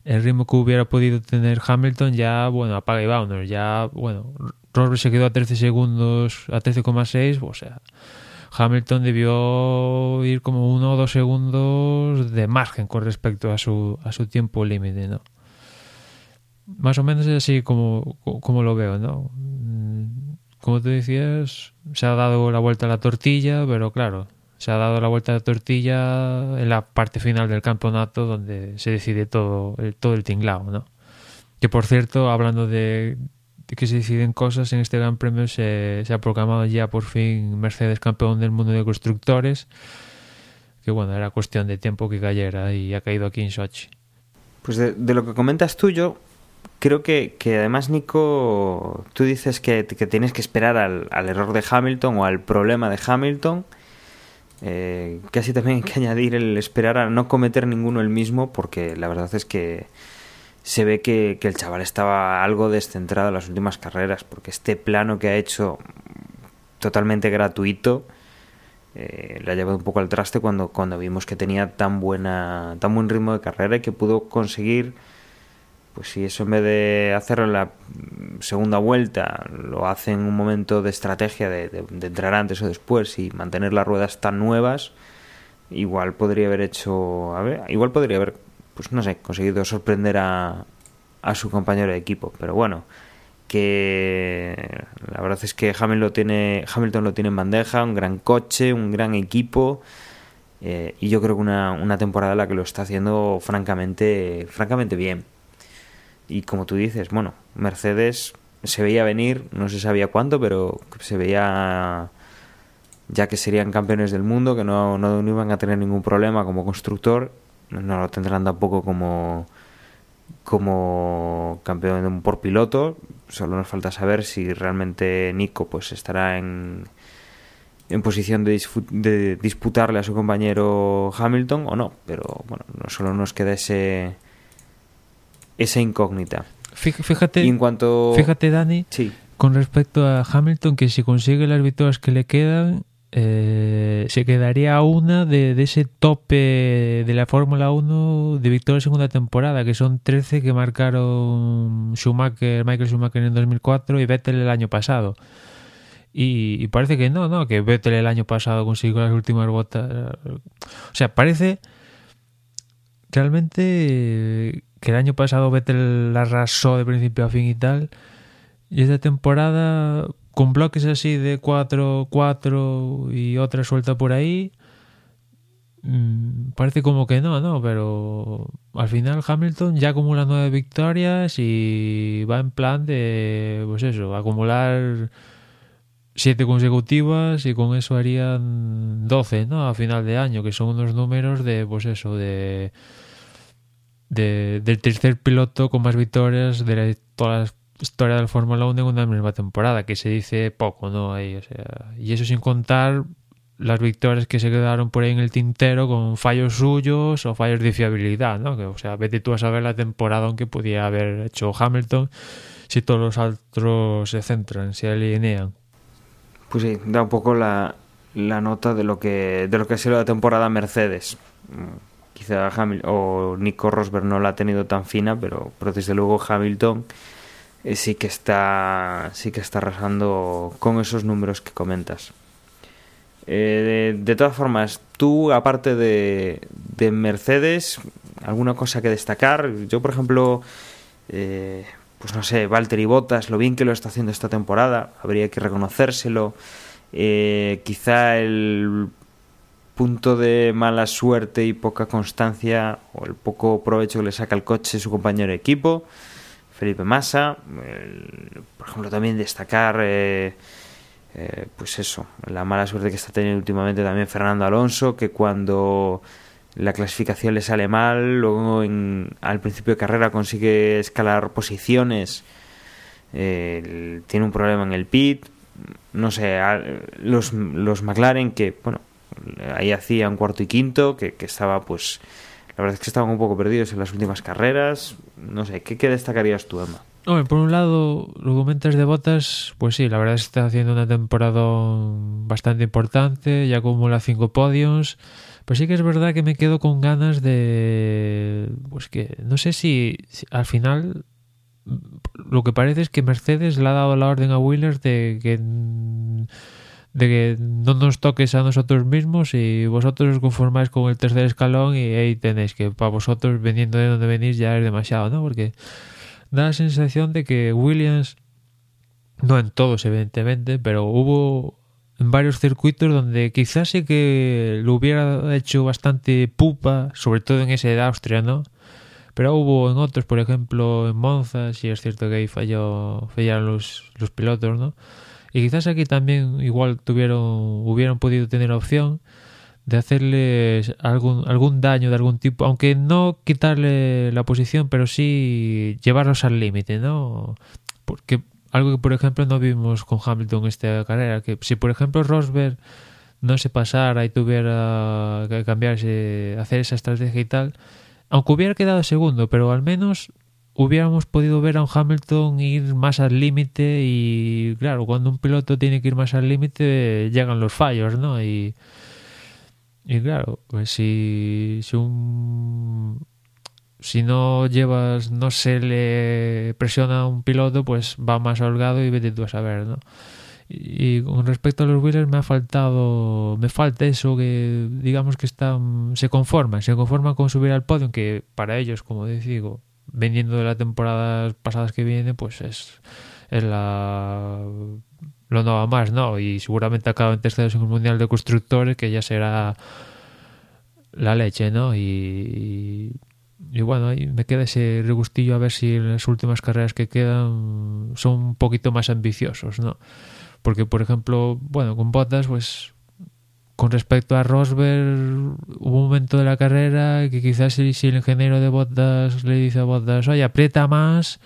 el ritmo que hubiera podido tener Hamilton ya, bueno, apaga y vámonos, ya, bueno, Rosberg se quedó a 13 segundos, a 13,6, o sea, Hamilton debió ir como uno o dos segundos de margen con respecto a su, a su tiempo límite, ¿no? Más o menos es así como, como lo veo, ¿no? Mm, como tú decías, se ha dado la vuelta a la tortilla, pero claro, se ha dado la vuelta a la tortilla en la parte final del campeonato donde se decide todo el, todo el tinglao, ¿no? Que por cierto, hablando de, que se deciden cosas, en este Gran Premio se, ha proclamado ya por fin Mercedes campeón del mundo de constructores, que bueno, era cuestión de tiempo que cayera y ha caído aquí en Sochi. Pues de, de lo que comentas tú, yo creo que, que, además, Nico, tú dices que, que tienes que esperar al, al, error de Hamilton o al problema de Hamilton, Eh, casi también hay que añadir el esperar a no cometer ninguno el mismo, porque la verdad es que se ve que, que el chaval estaba algo descentrado en las últimas carreras, porque este plano que ha hecho totalmente gratuito eh, le ha llevado un poco al traste cuando, cuando vimos que tenía tan buena tan buen ritmo de carrera y que pudo conseguir pues si eso en vez de hacerlo en la segunda vuelta lo hace en un momento de estrategia de, entrar antes o después y mantener las ruedas tan nuevas igual podría haber hecho a ver, igual podría haber pues no sé conseguido sorprender a, a su compañero de equipo pero bueno que la verdad es que Hamilton lo tiene, Hamilton lo tiene en bandeja, un gran coche, un gran equipo eh, y yo creo que una, una temporada en la que lo está haciendo francamente, francamente bien. Y como tú dices, bueno, Mercedes se veía venir, no se sabía cuánto, pero se veía ya que serían campeones del mundo, que no, no, iban a tener ningún problema como constructor, no lo tendrán tampoco como como campeón por piloto. Solo nos falta saber si realmente Nico pues estará en, en posición de, de disputarle a su compañero Hamilton o no. Pero bueno, no solo nos queda ese esa incógnita. Fí- Fíjate, Y en cuanto fíjate, Dani, sí, con respecto a Hamilton, que si consigue las victorias que le quedan, eh, se quedaría a una de, de ese tope de la Fórmula 1 de victorias en una temporada, que son 13 que marcaron Schumacher, Michael Schumacher en 2004 y Vettel el año pasado. Y, y parece que no, no, que Vettel el año pasado consiguió las últimas botas. O sea, parece realmente que el año pasado Vettel la arrasó de principio a fin y tal. Y esta temporada, con bloques así de 4, 4 y otra suelta por ahí, mm, parece como que no, ¿no? Pero al final Hamilton ya acumula nueve victorias y va en plan de, pues eso, acumular siete consecutivas y con eso harían 12, ¿no? A final de año, que son unos números de, pues eso, de... de del tercer piloto con más victorias de la, toda la historia de la Fórmula 1 en una misma temporada, que se dice poco, ¿no? Ahí, o sea, y eso sin contar las victorias que se quedaron por ahí en el tintero con fallos suyos o fallos de fiabilidad, ¿no? Que, o sea, vete tú a saber la temporada que podía haber hecho Hamilton si todos los otros se centran, se alinean. pues sí, da un poco la, la nota de lo que de lo que ha sido la temporada Mercedes. Quizá Hamilton o Nico Rosberg no la ha tenido tan fina, pero, pero desde luego Hamilton eh, sí que está sí que está arrasando con esos números que comentas. Eh, de, todas formas, tú aparte de, de Mercedes, alguna cosa que destacar. Yo, por ejemplo, eh, pues no sé, Valtteri Bottas, lo bien que lo está haciendo esta temporada, habría que reconocérselo. Quizá el punto de mala suerte y poca constancia o el poco provecho que le saca el coche su compañero de equipo, Felipe Massa. Por ejemplo, también destacar, eh, eh, pues eso, la mala suerte que está teniendo últimamente también Fernando Alonso, que cuando la clasificación le sale mal, luego en- al principio de carrera consigue escalar posiciones, eh, tiene un problema en el pit, no sé, los, los McLaren que, bueno, ahí hacían cuarto y quinto, que, que estaba pues, la verdad es que estaban un poco perdidos en las últimas carreras, no sé, ¿qué, qué destacarías tú, Emma? Hombre, por un lado, lo comentas de botas, pues sí, la verdad es que está haciendo una temporada bastante importante, ya acumula cinco podios, pero sí que es verdad que me quedo con ganas de, pues que no sé si, si al final lo que parece es que Mercedes le ha dado la orden a Williams de que de que no nos toques a nosotros mismos y vosotros os conformáis con el tercer escalón y ahí tenéis que para vosotros veniendo de donde venís ya es demasiado, ¿no? Porque da la sensación de que Williams, no en todos evidentemente, pero hubo en varios circuitos donde quizás sí que lo hubiera hecho bastante pupa, sobre todo en ese de Austria, ¿no? Pero hubo en otros, por ejemplo, en Monza, sí es cierto que ahí falló, fallaron los, los pilotos, ¿no? Y quizás aquí también igual tuvieron, hubieran podido tener opción de hacerles algún, algún daño de algún tipo, aunque no quitarle la posición, pero sí llevarlos al límite, ¿no? Porque algo que, por ejemplo, no vimos con Hamilton esta carrera, que si, por ejemplo, Rosberg no se pasara y tuviera que cambiarse, hacer esa estrategia y tal, aunque hubiera quedado segundo, pero al menos hubiéramos podido ver a un Hamilton ir más al límite y claro, cuando un piloto tiene que ir más al límite llegan los fallos, ¿no? Y, y claro, pues si, si un si no llevas, no se le presiona a un piloto, pues va más holgado y vete tú a saber, ¿no? Y con respecto a los Wheelers me ha faltado, me falta eso que digamos que están, se conforman, se conforman con subir al podio, que para ellos, como digo, vendiendo de las temporadas pasadas que viene, pues es, es la lo no va más, ¿no? Y seguramente acaban terceros en el Mundial de Constructores, que ya será la leche, ¿no? Y, y bueno, ahí me queda ese regustillo a ver si en las últimas carreras que quedan son un poquito más ambiciosos, ¿no? Porque, por ejemplo, bueno, con Bottas, pues con respecto a Rosberg, hubo un momento de la carrera que quizás si, el ingeniero de Bottas le dice a Bottas, oye, aprieta más,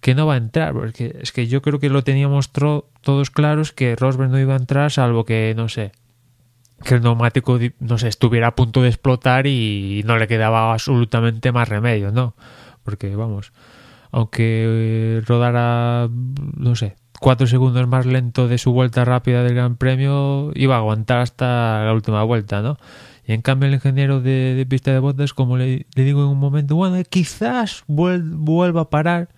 que no va a entrar, porque es que yo creo que lo teníamos todos claros que Rosberg no iba a entrar, salvo que, no sé, que el neumático, no sé, estuviera a punto de explotar y no le quedaba absolutamente más remedio, ¿no? Porque, vamos, aunque rodara, no sé, cuatro segundos más lento de su vuelta rápida del Gran Premio, iba a aguantar hasta la última vuelta, ¿no? Y en cambio el ingeniero de, pista de botas, como le, digo en un momento, bueno, quizás vuelva a parar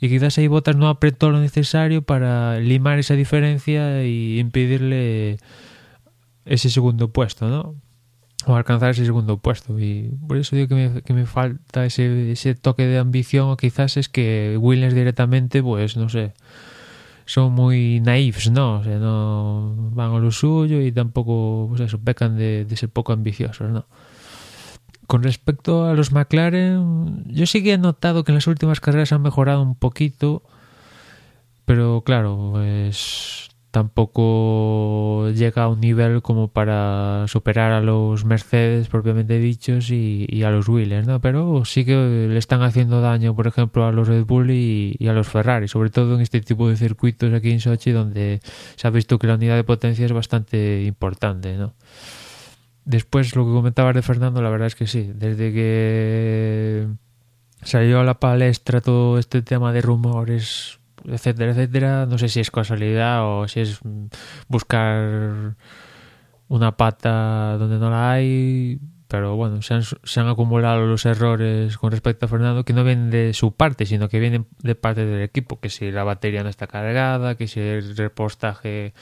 y quizás ahí Botas no apretó lo necesario para limar esa diferencia y impedirle ese segundo puesto, ¿no? O alcanzar ese segundo puesto. Y por eso digo que me, que me falta ese, ese toque de ambición, o quizás es que Williams directamente, pues no sé, son muy naifs, ¿no? O sea, no van a lo suyo y tampoco, pues eso, pecan de, de ser poco ambiciosos, ¿no? Con respecto a los McLaren, yo sí que he notado que en las últimas carreras han mejorado un poquito, pero claro, pues tampoco llega a un nivel como para superar a los Mercedes propiamente dichos y, a los Williams, ¿no? Pero sí que le están haciendo daño, por ejemplo, a los Red Bull y, a los Ferrari, sobre todo en este tipo de circuitos aquí en Sochi donde se ha visto que la unidad de potencia es bastante importante, ¿no? Después lo que comentabas de Fernando, la verdad es que sí, desde que salió a la palestra todo este tema de rumores etcétera, etcétera. No sé si es casualidad o si es buscar una pata donde no la hay, pero bueno, se han, se han acumulado los errores con respecto a Fernando que no vienen de su parte, sino que vienen de parte del equipo, que si la batería no está cargada, que si el repostaje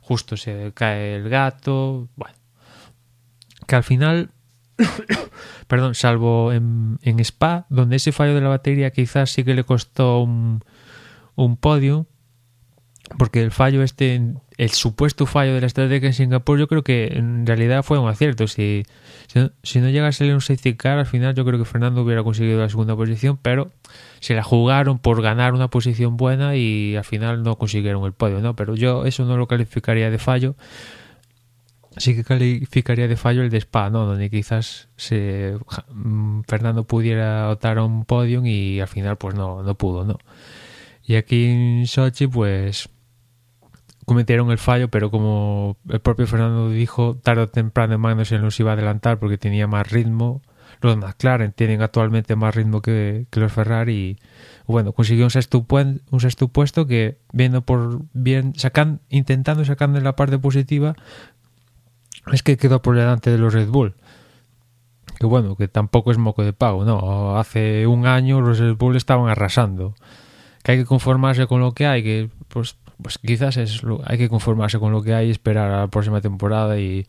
justo se cae el gato, bueno, que al final perdón, salvo en, en Spa, donde ese fallo de la batería quizás sí que le costó un, un podio, porque el fallo este, el supuesto fallo de la estrategia en Singapur, yo creo que en realidad fue un acierto. Si, si, no, llega a salir un safety car, al final yo creo que Fernando hubiera conseguido la segunda posición, pero se la jugaron por ganar una posición buena y al final no consiguieron el podio, ¿no? Pero yo eso no lo calificaría de fallo. Sí que calificaría de fallo el de Spa, ¿no? Donde quizás se, mm, Fernando pudiera optar a un podio y al final pues no, no pudo, ¿no? Y aquí en Sochi, pues cometieron el fallo, pero como el propio Fernando dijo, tarde o temprano Magnussen los iba a adelantar porque tenía más ritmo. Los McLaren tienen actualmente más ritmo que, los Ferrari y bueno, consiguió un sexto, un sexto puesto que viendo por bien, sacan, intentando sacar de la parte positiva, es que quedó por delante de los Red Bull. Que bueno, que tampoco es moco de pago, ¿no? Hace un año los Red Bull estaban arrasando que hay que conformarse con lo que hay, que pues, pues quizás es lo, hay que conformarse con lo que hay y esperar a la próxima temporada y,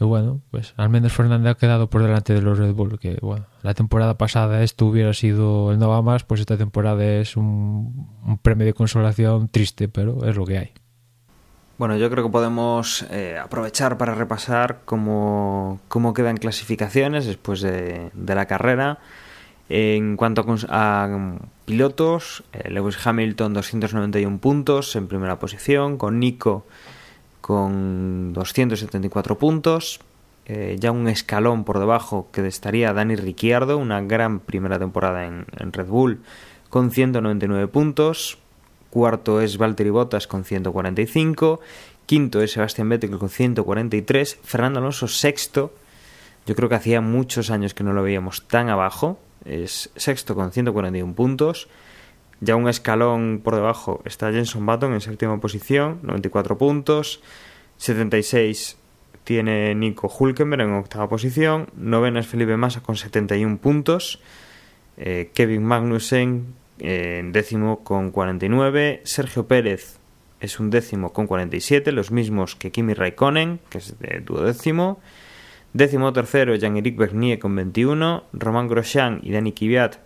bueno, pues al menos Fernando ha quedado por delante de los Red Bull, que bueno, la temporada pasada esto hubiera sido el no va más, pues esta temporada es un, un premio de consolación triste, pero es lo que hay. Bueno, yo creo que podemos eh, aprovechar para repasar cómo, cómo quedan clasificaciones después de, de la carrera. En cuanto a, pilotos, eh, Lewis Hamilton 291 puntos en primera posición, con Nico con 274 puntos, eh, ya un escalón por debajo que estaría Dani Ricciardo, una gran primera temporada en, Red Bull, con 199 puntos, cuarto es Valtteri Bottas con 145, Quinto es Sebastián Vettel con 143. Fernando Alonso sexto. Yo creo que hacía muchos años que no lo veíamos tan abajo. Es sexto con 141 puntos. Ya un escalón por debajo está Jenson Button en séptima posición, 94 puntos. 76 tiene Nico Hulkenberg en octava posición. Novena es Felipe Massa con 71 puntos. Eh, Kevin Magnussen eh, en décimo con 49. Sergio Pérez es un décimo con 47, los mismos que Kimi Raikkonen, que es de duodécimo. Décimo tercero, Jean-Éric Bernier con 21. Román Grosjean y Dani Kvyat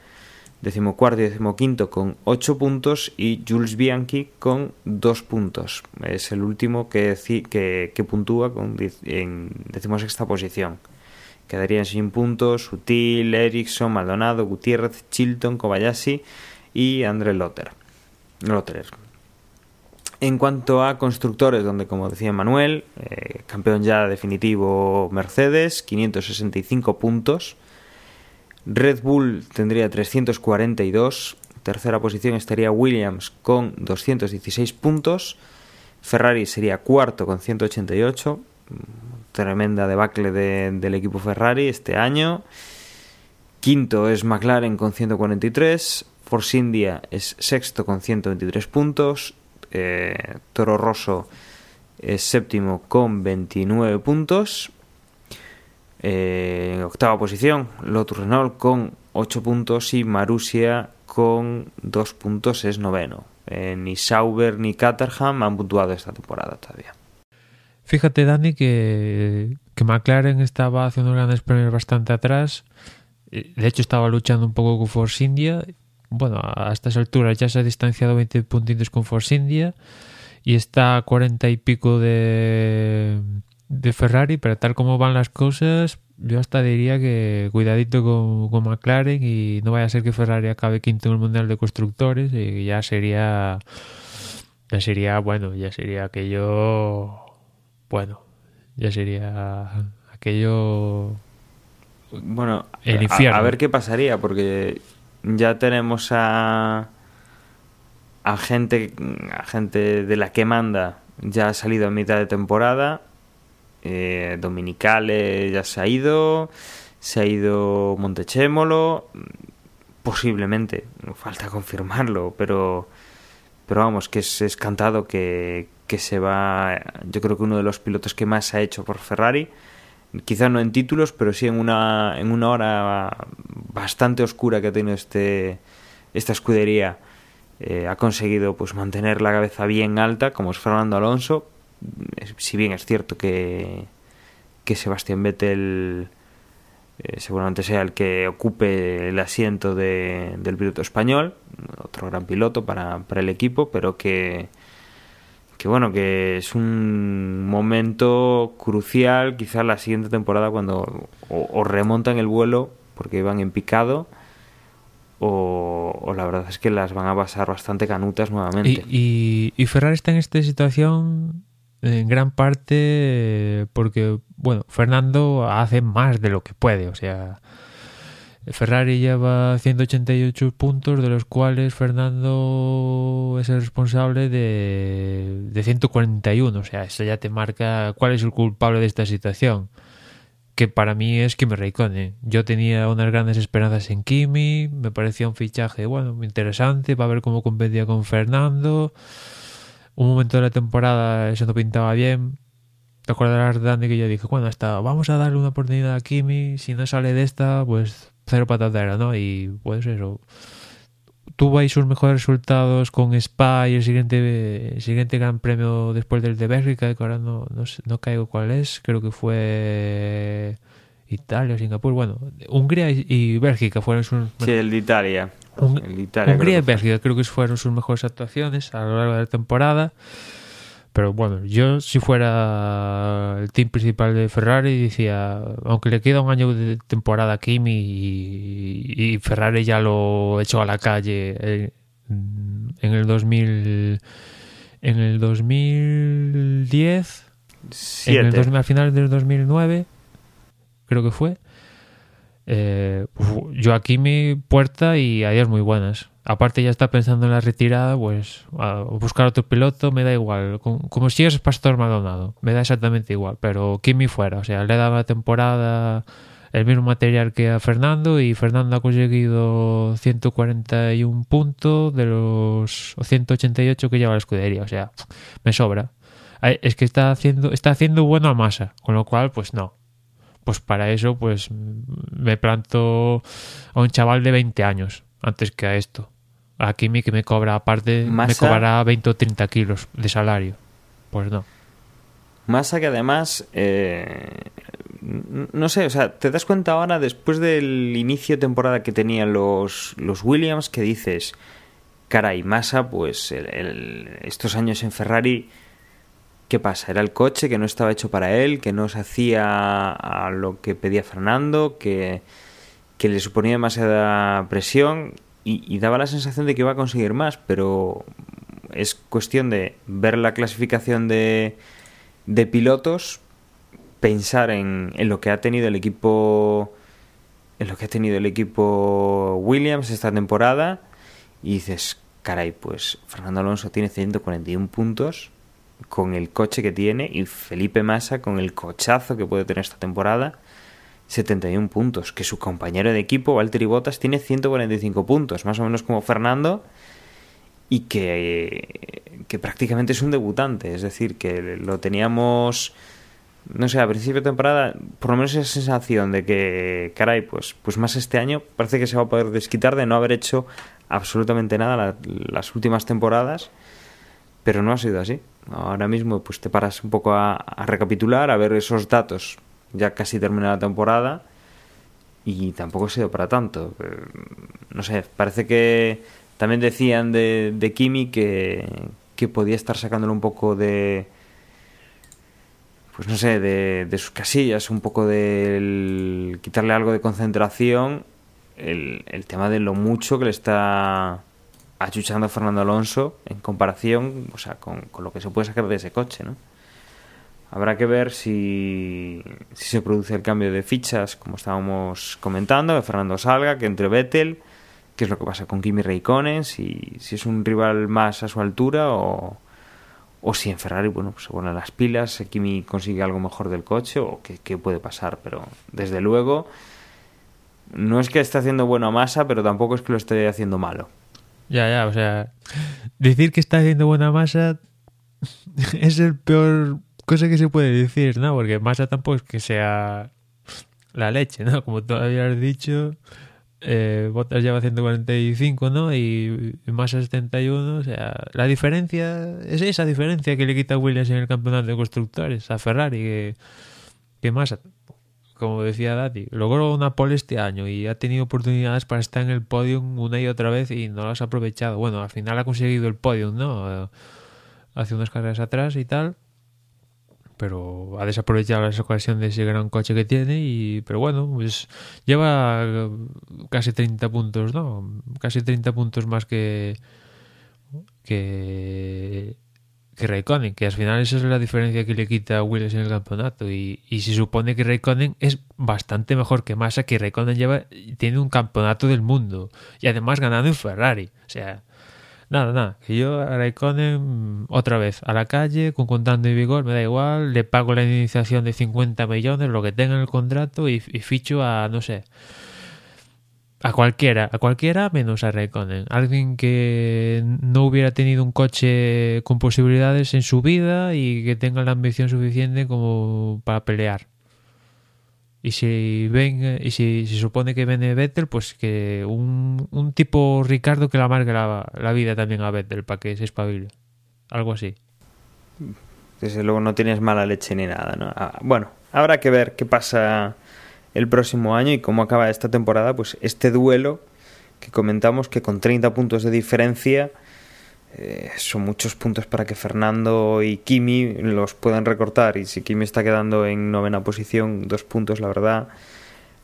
decimocuarto y decimoquinto con 8 puntos y Jules Bianchi con 2 puntos. Es el último que, puntúa con, en decimosexta posición. Quedarían sin puntos Sutil, Ericsson, Maldonado, Gutiérrez, Chilton, Kobayashi y André Lotter. Lotter. En cuanto a constructores, donde como decía Manuel, eh, campeón ya definitivo Mercedes, 565 puntos. Red Bull tendría 342. Tercera posición estaría Williams con 216 puntos. Ferrari sería cuarto con 188. Tremenda debacle de, del equipo Ferrari este año. Quinto es McLaren con 143. Force India es sexto con 123 puntos. Eh, Toro Rosso es séptimo con 29 puntos. Eh, en octava posición, Lotus Renault con 8 puntos y Marussia con 2 puntos es noveno. Eh, ni Sauber ni Caterham han puntuado esta temporada todavía. Fíjate, Dani, que, que McLaren estaba haciendo grandes premios bastante atrás. De hecho, estaba luchando un poco con Force India. Bueno, a estas alturas ya se ha distanciado 20 puntitos con Force India y está a 40 y pico de, de Ferrari, pero tal como van las cosas, yo hasta diría que cuidadito con, con, McLaren y no vaya a ser que Ferrari acabe quinto en el Mundial de Constructores y ya sería, ya sería, bueno, ya sería aquello, bueno, ya sería aquello... Bueno, el infierno. A, a ver qué pasaría, porque ya tenemos a, a gente, a gente de la que manda, ya ha salido a mitad de temporada. Eh, Dominicale ya se ha ido, se ha ido Montechémolo, posiblemente, falta confirmarlo, pero, pero vamos, que es, es cantado que, que se va, yo creo que uno de los pilotos que más ha hecho por Ferrari, quizá no en títulos, pero sí en una, en una hora bastante oscura que ha tenido este, esta escudería. Eh, ha conseguido pues mantener la cabeza bien alta, como es Fernando Alonso, si bien es cierto que, que Sebastián Vettel eh, seguramente sea el que ocupe el asiento de, del piloto español, otro gran piloto para, para el equipo, pero que, que bueno, que es un momento crucial, quizás la siguiente temporada cuando o, remontan el vuelo porque van en picado o, o, la verdad es que las van a pasar bastante canutas nuevamente. Y, y, y Ferrari está en esta situación en gran parte porque, bueno, Fernando hace más de lo que puede, o sea, Ferrari lleva 188 puntos, de los cuales Fernando es el responsable de, de 141, o sea, eso ya te marca cuál es el culpable de esta situación que para mí es Kimi Raikkonen. Yo tenía unas grandes esperanzas en Kimi, me parecía un fichaje, bueno, interesante, para ver cómo competía con Fernando un momento de la temporada eso no pintaba bien. Te acordarás, Dani, que yo dije, bueno, hasta vamos a darle una oportunidad a Kimi, si no sale de esta, pues cero patatera, ¿no? Y pues eso. Tuvo ahí sus mejores resultados con Spa y el siguiente, el siguiente gran premio después del de Bélgica, que ahora no, no, no caigo cuál es, creo que fue Italia, Singapur, bueno, Hungría y, Bélgica fueron sus... Sí, el de Italia. Un, el de Italia Hungría y Bélgica creo que fueron sus mejores actuaciones a lo largo de la temporada. Pero bueno, yo si fuera el team principal de Ferrari decía, aunque le queda un año de temporada a Kimi y, y Ferrari ya lo echó a la calle en, en el 2000 en el 2010 Siete. en el 2000, al final del 2009 creo que fue Eh, yo aquí mi puerta y adiós muy buenas. Aparte ya está pensando en la retirada, pues a buscar otro piloto me da igual. Como, si es Pastor Maldonado, me da exactamente igual. Pero Kimi fuera, o sea, le daba temporada el mismo material que a Fernando y Fernando ha conseguido 141 puntos de los 188 que lleva la escudería, o sea, me sobra. Es que está haciendo está haciendo bueno a masa, con lo cual pues no. Pues para eso pues me planto a un chaval de 20 años antes que a esto. A Kimi que me cobra aparte me cobrará 20 o 30 kilos de salario. Pues no. Masa que además eh, no sé, o sea, te das cuenta ahora después del inicio de temporada que tenían los, los Williams que dices, caray, Massa, pues estos años en Ferrari, ¿qué pasa? Era el coche que no estaba hecho para él, que no se hacía a lo que pedía Fernando, que, que le suponía demasiada presión y, y daba la sensación de que iba a conseguir más, pero es cuestión de ver la clasificación de, de pilotos pensar en, en, lo que ha tenido el equipo en lo que ha tenido el equipo Williams esta temporada y dices, caray, pues Fernando Alonso tiene 141 puntos con el coche que tiene y Felipe Massa con el cochazo que puede tener esta temporada 71 puntos, que su compañero de equipo Valtteri Bottas tiene 145 puntos, más o menos como Fernando y que, que prácticamente es un debutante, es decir, que lo teníamos no sé, a principio de temporada, por lo menos esa sensación de que, caray, pues, pues más este año parece que se va a poder desquitar de no haber hecho absolutamente nada las últimas temporadas, pero no ha sido así. Ahora mismo, pues te paras un poco a, recapitular, a ver esos datos. Ya casi termina la temporada y tampoco ha sido para tanto. Eh, no sé, parece que también decían de, de Kimi que, que podía estar sacándolo un poco de pues no sé, de, sus casillas, un poco de quitarle algo de concentración, el, tema de lo mucho que le está achuchando a Fernando Alonso en comparación, o sea, con, lo que se puede sacar de ese coche, ¿no? Habrá que ver si, si se produce el cambio de fichas, como estábamos comentando, de Fernando salga, que entre Vettel, qué es lo que pasa con Kimi Raikkonen, si, si es un rival más a su altura o, o si en Ferrari, bueno, pues se ponen las pilas, Kimi consigue algo mejor del coche o qué, puede pasar, pero desde luego no es que esté haciendo buena masa, pero tampoco es que lo esté haciendo malo. Ya, ya, o sea, decir que está haciendo buena masa es el peor cosa que se puede decir, ¿no? Porque masa tampoco es que sea la leche, ¿no? Como tú habías dicho, eh, Bottas lleva 145, ¿no? Y, Massa 71, o sea, la diferencia es esa diferencia que le quita Williams en el campeonato de constructores a Ferrari, que, que Massa, como decía Dati, logró una pole este año y ha tenido oportunidades para estar en el podium una y otra vez y no las ha aprovechado. Bueno, al final ha conseguido el podium, ¿no? Hace unas carreras atrás y tal pero ha desaprovechado esa ocasión de ese gran coche que tiene y pero bueno pues lleva casi 30 puntos no casi 30 puntos más que que que Raikkonen que al final esa es la diferencia que le quita a Williams en el campeonato. Y, y se supone que Raikkonen es bastante mejor que Massa que Raikkonen lleva tiene un campeonato del mundo y además ganando en Ferrari. O sea Nada, nada, que yo a Raikkonen otra vez a la calle, con contando y vigor, me da igual, le pago la iniciación de 50 millones, lo que tenga en el contrato y, ficho a, no sé, a cualquiera, a cualquiera menos a Raikkonen. Alguien que no hubiera tenido un coche con posibilidades en su vida y que tenga la ambición suficiente como para pelear. Y si ven, y si se supone que viene Vettel, pues que un, tipo Ricardo que la marque la, la, vida también a Vettel para que se espabile. Algo así. Desde luego no tienes mala leche ni nada, ¿no? Ah, bueno, habrá que ver qué pasa el próximo año y cómo acaba esta temporada, pues este duelo que comentamos que con 30 puntos de diferencia eh, son muchos puntos para que Fernando y Kimi los puedan recortar y si Kimi está quedando en novena posición, dos puntos, la verdad,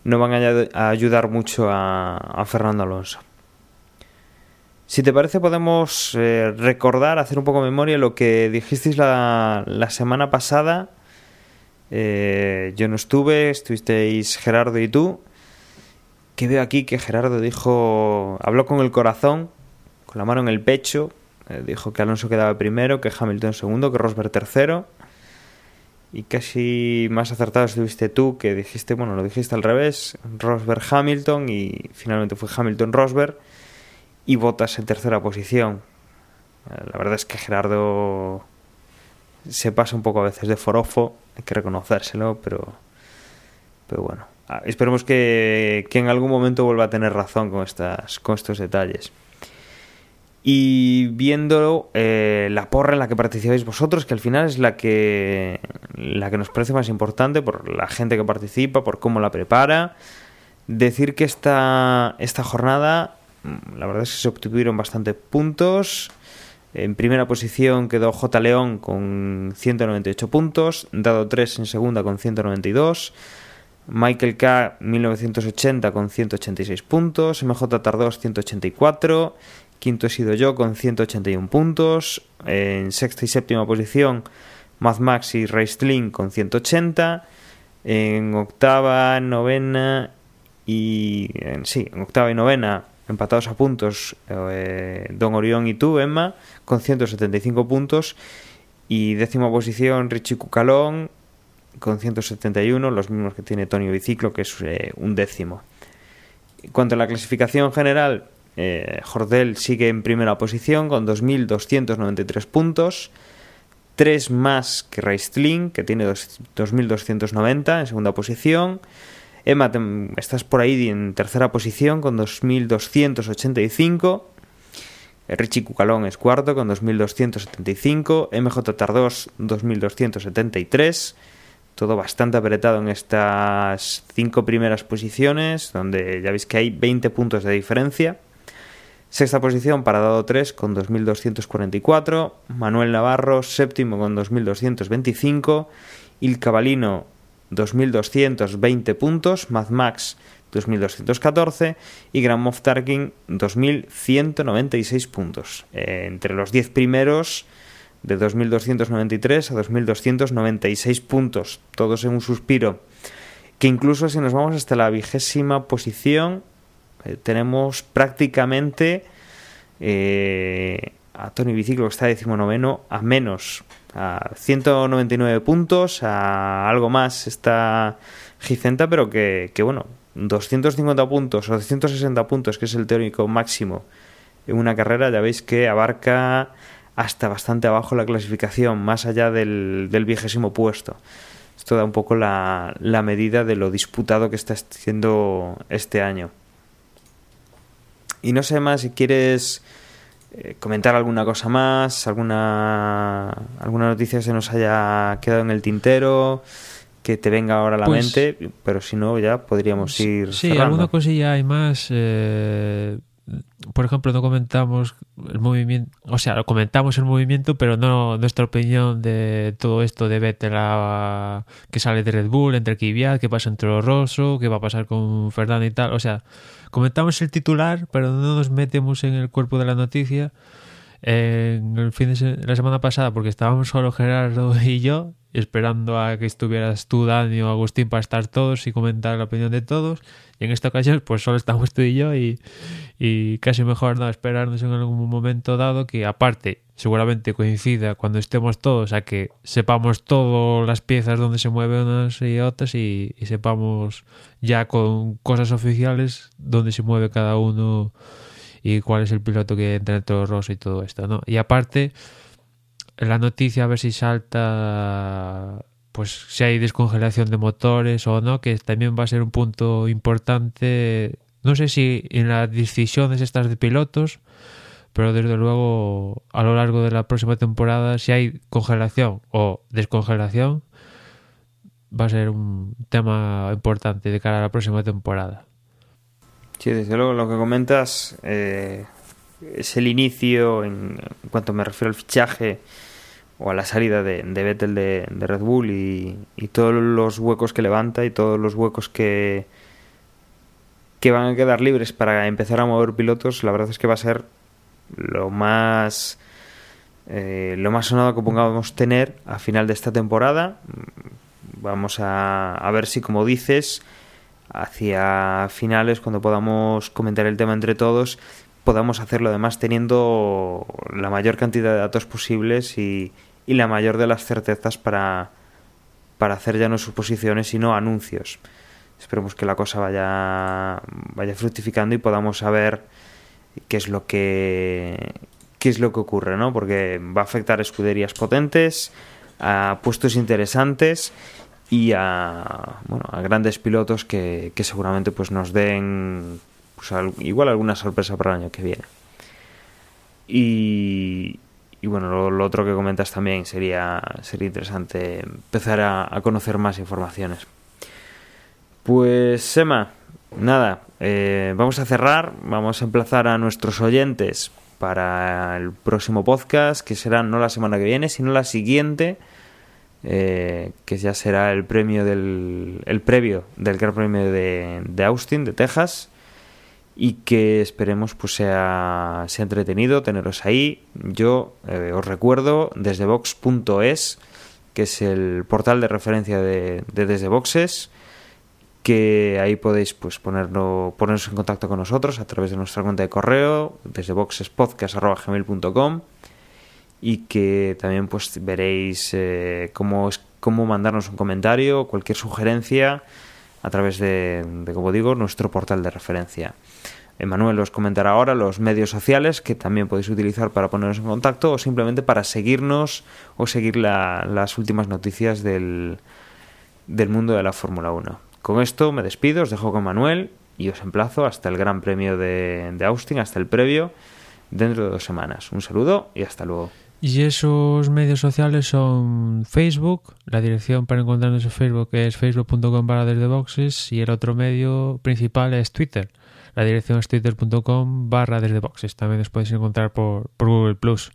no van a ayudar mucho a, Fernando Alonso. Si te parece podemos eh, recordar, hacer un poco de memoria lo que dijisteis la, la semana pasada. Eh, yo no estuve, estuvisteis Gerardo y tú. que veo aquí que Gerardo dijo, habló con el corazón, con la mano en el pecho, eh, dijo que Alonso quedaba primero, que Hamilton segundo, que Rosberg tercero. Y casi más acertado estuviste tú, que dijiste, bueno, lo dijiste al revés, Rosberg Hamilton y finalmente fue Hamilton Rosberg y Bottas en tercera posición. Eh, la verdad es que Gerardo se pasa un poco a veces de forofo, hay que reconocérselo, pero, pero bueno. Ah, esperemos que, que, en algún momento vuelva a tener razón con, estas, con estos detalles. Y viendo eh, la porra en la que participáis vosotros, que al final es la que, la que nos parece más importante por la gente que participa, por cómo la prepara, decir que esta, esta jornada, mm, la verdad es que se obtuvieron bastantes puntos. En primera posición quedó J. León con 198 puntos, Dado 3 en segunda con 192, Michael K. 1980 con 186 puntos, MJ Tardos 184, quinto he sido yo con 181 puntos, en sexta y séptima posición Mad Max y Race con 180, en octava, novena y sí, en octava y novena empatados a puntos eh, Don Orión y tú, Emma, con 175 puntos. Y décima posición Richie Cucalón con 171, los mismos que tiene Tonio Biciclo, que es eh, un décimo. En cuanto a la clasificación general, eh, Jordel sigue en primera posición con 2.293 puntos, tres más que Reistlin, que tiene 2.290 en segunda posición. Emma, estás por ahí en tercera posición con 2.285. Richie Cucalón es cuarto con 2.275. MJ Tardos 2.273. Todo bastante apretado en estas cinco primeras posiciones, donde ya veis que hay 20 puntos de diferencia. Sexta posición para Dado 3 con 2.244. Manuel Navarro séptimo con 2.225. Il Cabalino 2.220 puntos, Mad Max 2.214 y Grand Moff Tarkin 2.196 puntos. Eh, entre los 10 primeros de 2.293 a 2.296 puntos, todos en un suspiro. Que incluso si nos vamos hasta la vigésima posición, eh, tenemos prácticamente eh, a Tony Biciclo, que está decimonoveno, a menos a 199 puntos, a algo más está Gicenta, pero que, que bueno, 250 puntos o 260 puntos, que es el teórico máximo en una carrera, ya veis que abarca hasta bastante abajo la clasificación, más allá del, del vigésimo puesto. Esto da un poco la, la medida de lo disputado que está siendo este año. Y no sé más si quieres eh, comentar alguna cosa más, alguna, alguna noticia que se nos haya quedado en el tintero, que te venga ahora a la Pues- mente, pero si no, ya podríamos ir. Sí, cerrando. alguna cosilla hay más. eh, por ejemplo, no comentamos el movimiento, o sea, comentamos el movimiento, pero no nuestra opinión de todo esto de Vettel que sale de Red Bull, entre Kvyat, qué pasa entre Rosso, qué va a pasar con Fernando y tal. O sea, comentamos el titular, pero no nos metemos en el cuerpo de la noticia. En el fin de la semana pasada, porque estábamos solo Gerardo y yo, esperando a que estuvieras tú, Dani o Agustín para estar todos y comentar la opinión de todos. Y en esta ocasión, pues solo estamos tú y yo y, y casi mejor no esperarnos en algún momento dado que aparte seguramente coincida cuando estemos todos a que sepamos todas las piezas donde se mueven unas y otras y, y sepamos ya con cosas oficiales donde se mueve cada uno y cuál es el piloto que entra entre los Rosso y todo esto, ¿no? Y aparte, la noticia a ver si salta pues si hay descongelación de motores o no, que también va a ser un punto importante, no sé si en las decisiones estas de pilotos, pero desde luego a lo largo de la próxima temporada, si hay congelación o descongelación, va a ser un tema importante de cara a la próxima temporada. Sí, desde luego lo que comentas eh, es el inicio, en, cuanto me refiero al fichaje o a la salida de, de Vettel de, de Red Bull y, y todos los huecos que levanta y todos los huecos que, que van a quedar libres para empezar a mover pilotos, la verdad es que va a ser lo más eh, lo más sonado que pongamos tener a final de esta temporada. Vamos a, a ver si, como dices, hacia finales, cuando podamos comentar el tema entre todos, podamos hacerlo además teniendo la mayor cantidad de datos posibles y, y la mayor de las certezas para, para hacer ya no suposiciones, sino anuncios. Esperemos que la cosa vaya, vaya fructificando y podamos saber qué es lo que qué es lo que ocurre, ¿no? Porque va a afectar a escuderías potentes, a puestos interesantes y a, bueno, a grandes pilotos que, que seguramente pues nos den pues, igual alguna sorpresa para el año que viene. Y, y bueno, lo, otro que comentas también sería, sería interesante empezar a, conocer más informaciones. Pues Sema, nada, eh, vamos a cerrar, vamos a emplazar a nuestros oyentes para el próximo podcast, que será no la semana que viene, sino la siguiente, eh, que ya será el premio del el previo del Gran Premio de, Austin, de Texas y que esperemos pues sea, sea entretenido teneros ahí. Yo eh, os recuerdo desde box.es, que es el portal de referencia de, Desde Boxes, que ahí podéis pues ponerlo, poneros en contacto con nosotros a través de nuestra cuenta de correo, desde boxespodcast.gmail.com y que también pues veréis eh, cómo, cómo mandarnos un comentario, cualquier sugerencia a través de, como digo, nuestro portal de referencia. Emanuel os comentará ahora los medios sociales que también podéis utilizar para poneros en contacto o simplemente para seguirnos o seguir las últimas noticias del, del mundo de la Fórmula 1. Con esto me despido, os dejo con Manuel y os emplazo hasta el Gran Premio de, de Austin, hasta el previo, dentro de dos semanas. Un saludo y hasta luego. Y esos medios sociales son Facebook, la dirección para encontrarnos en Facebook es facebook.com barra desde boxes y el otro medio principal es Twitter. La dirección es twitter.com barra desde boxes. También os podéis encontrar por, Google Plus.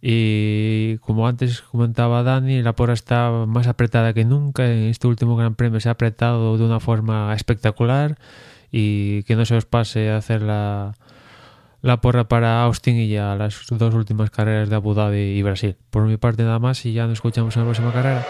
Y como antes comentaba Dani, la porra está más apretada que nunca. En este último Gran Premio se ha apretado de una forma espectacular y que no se os pase a hacer la, la porra para Austin y ya las dos últimas carreras de Abu Dhabi y Brasil. Por mi parte nada más y ya nos escuchamos en la próxima carrera.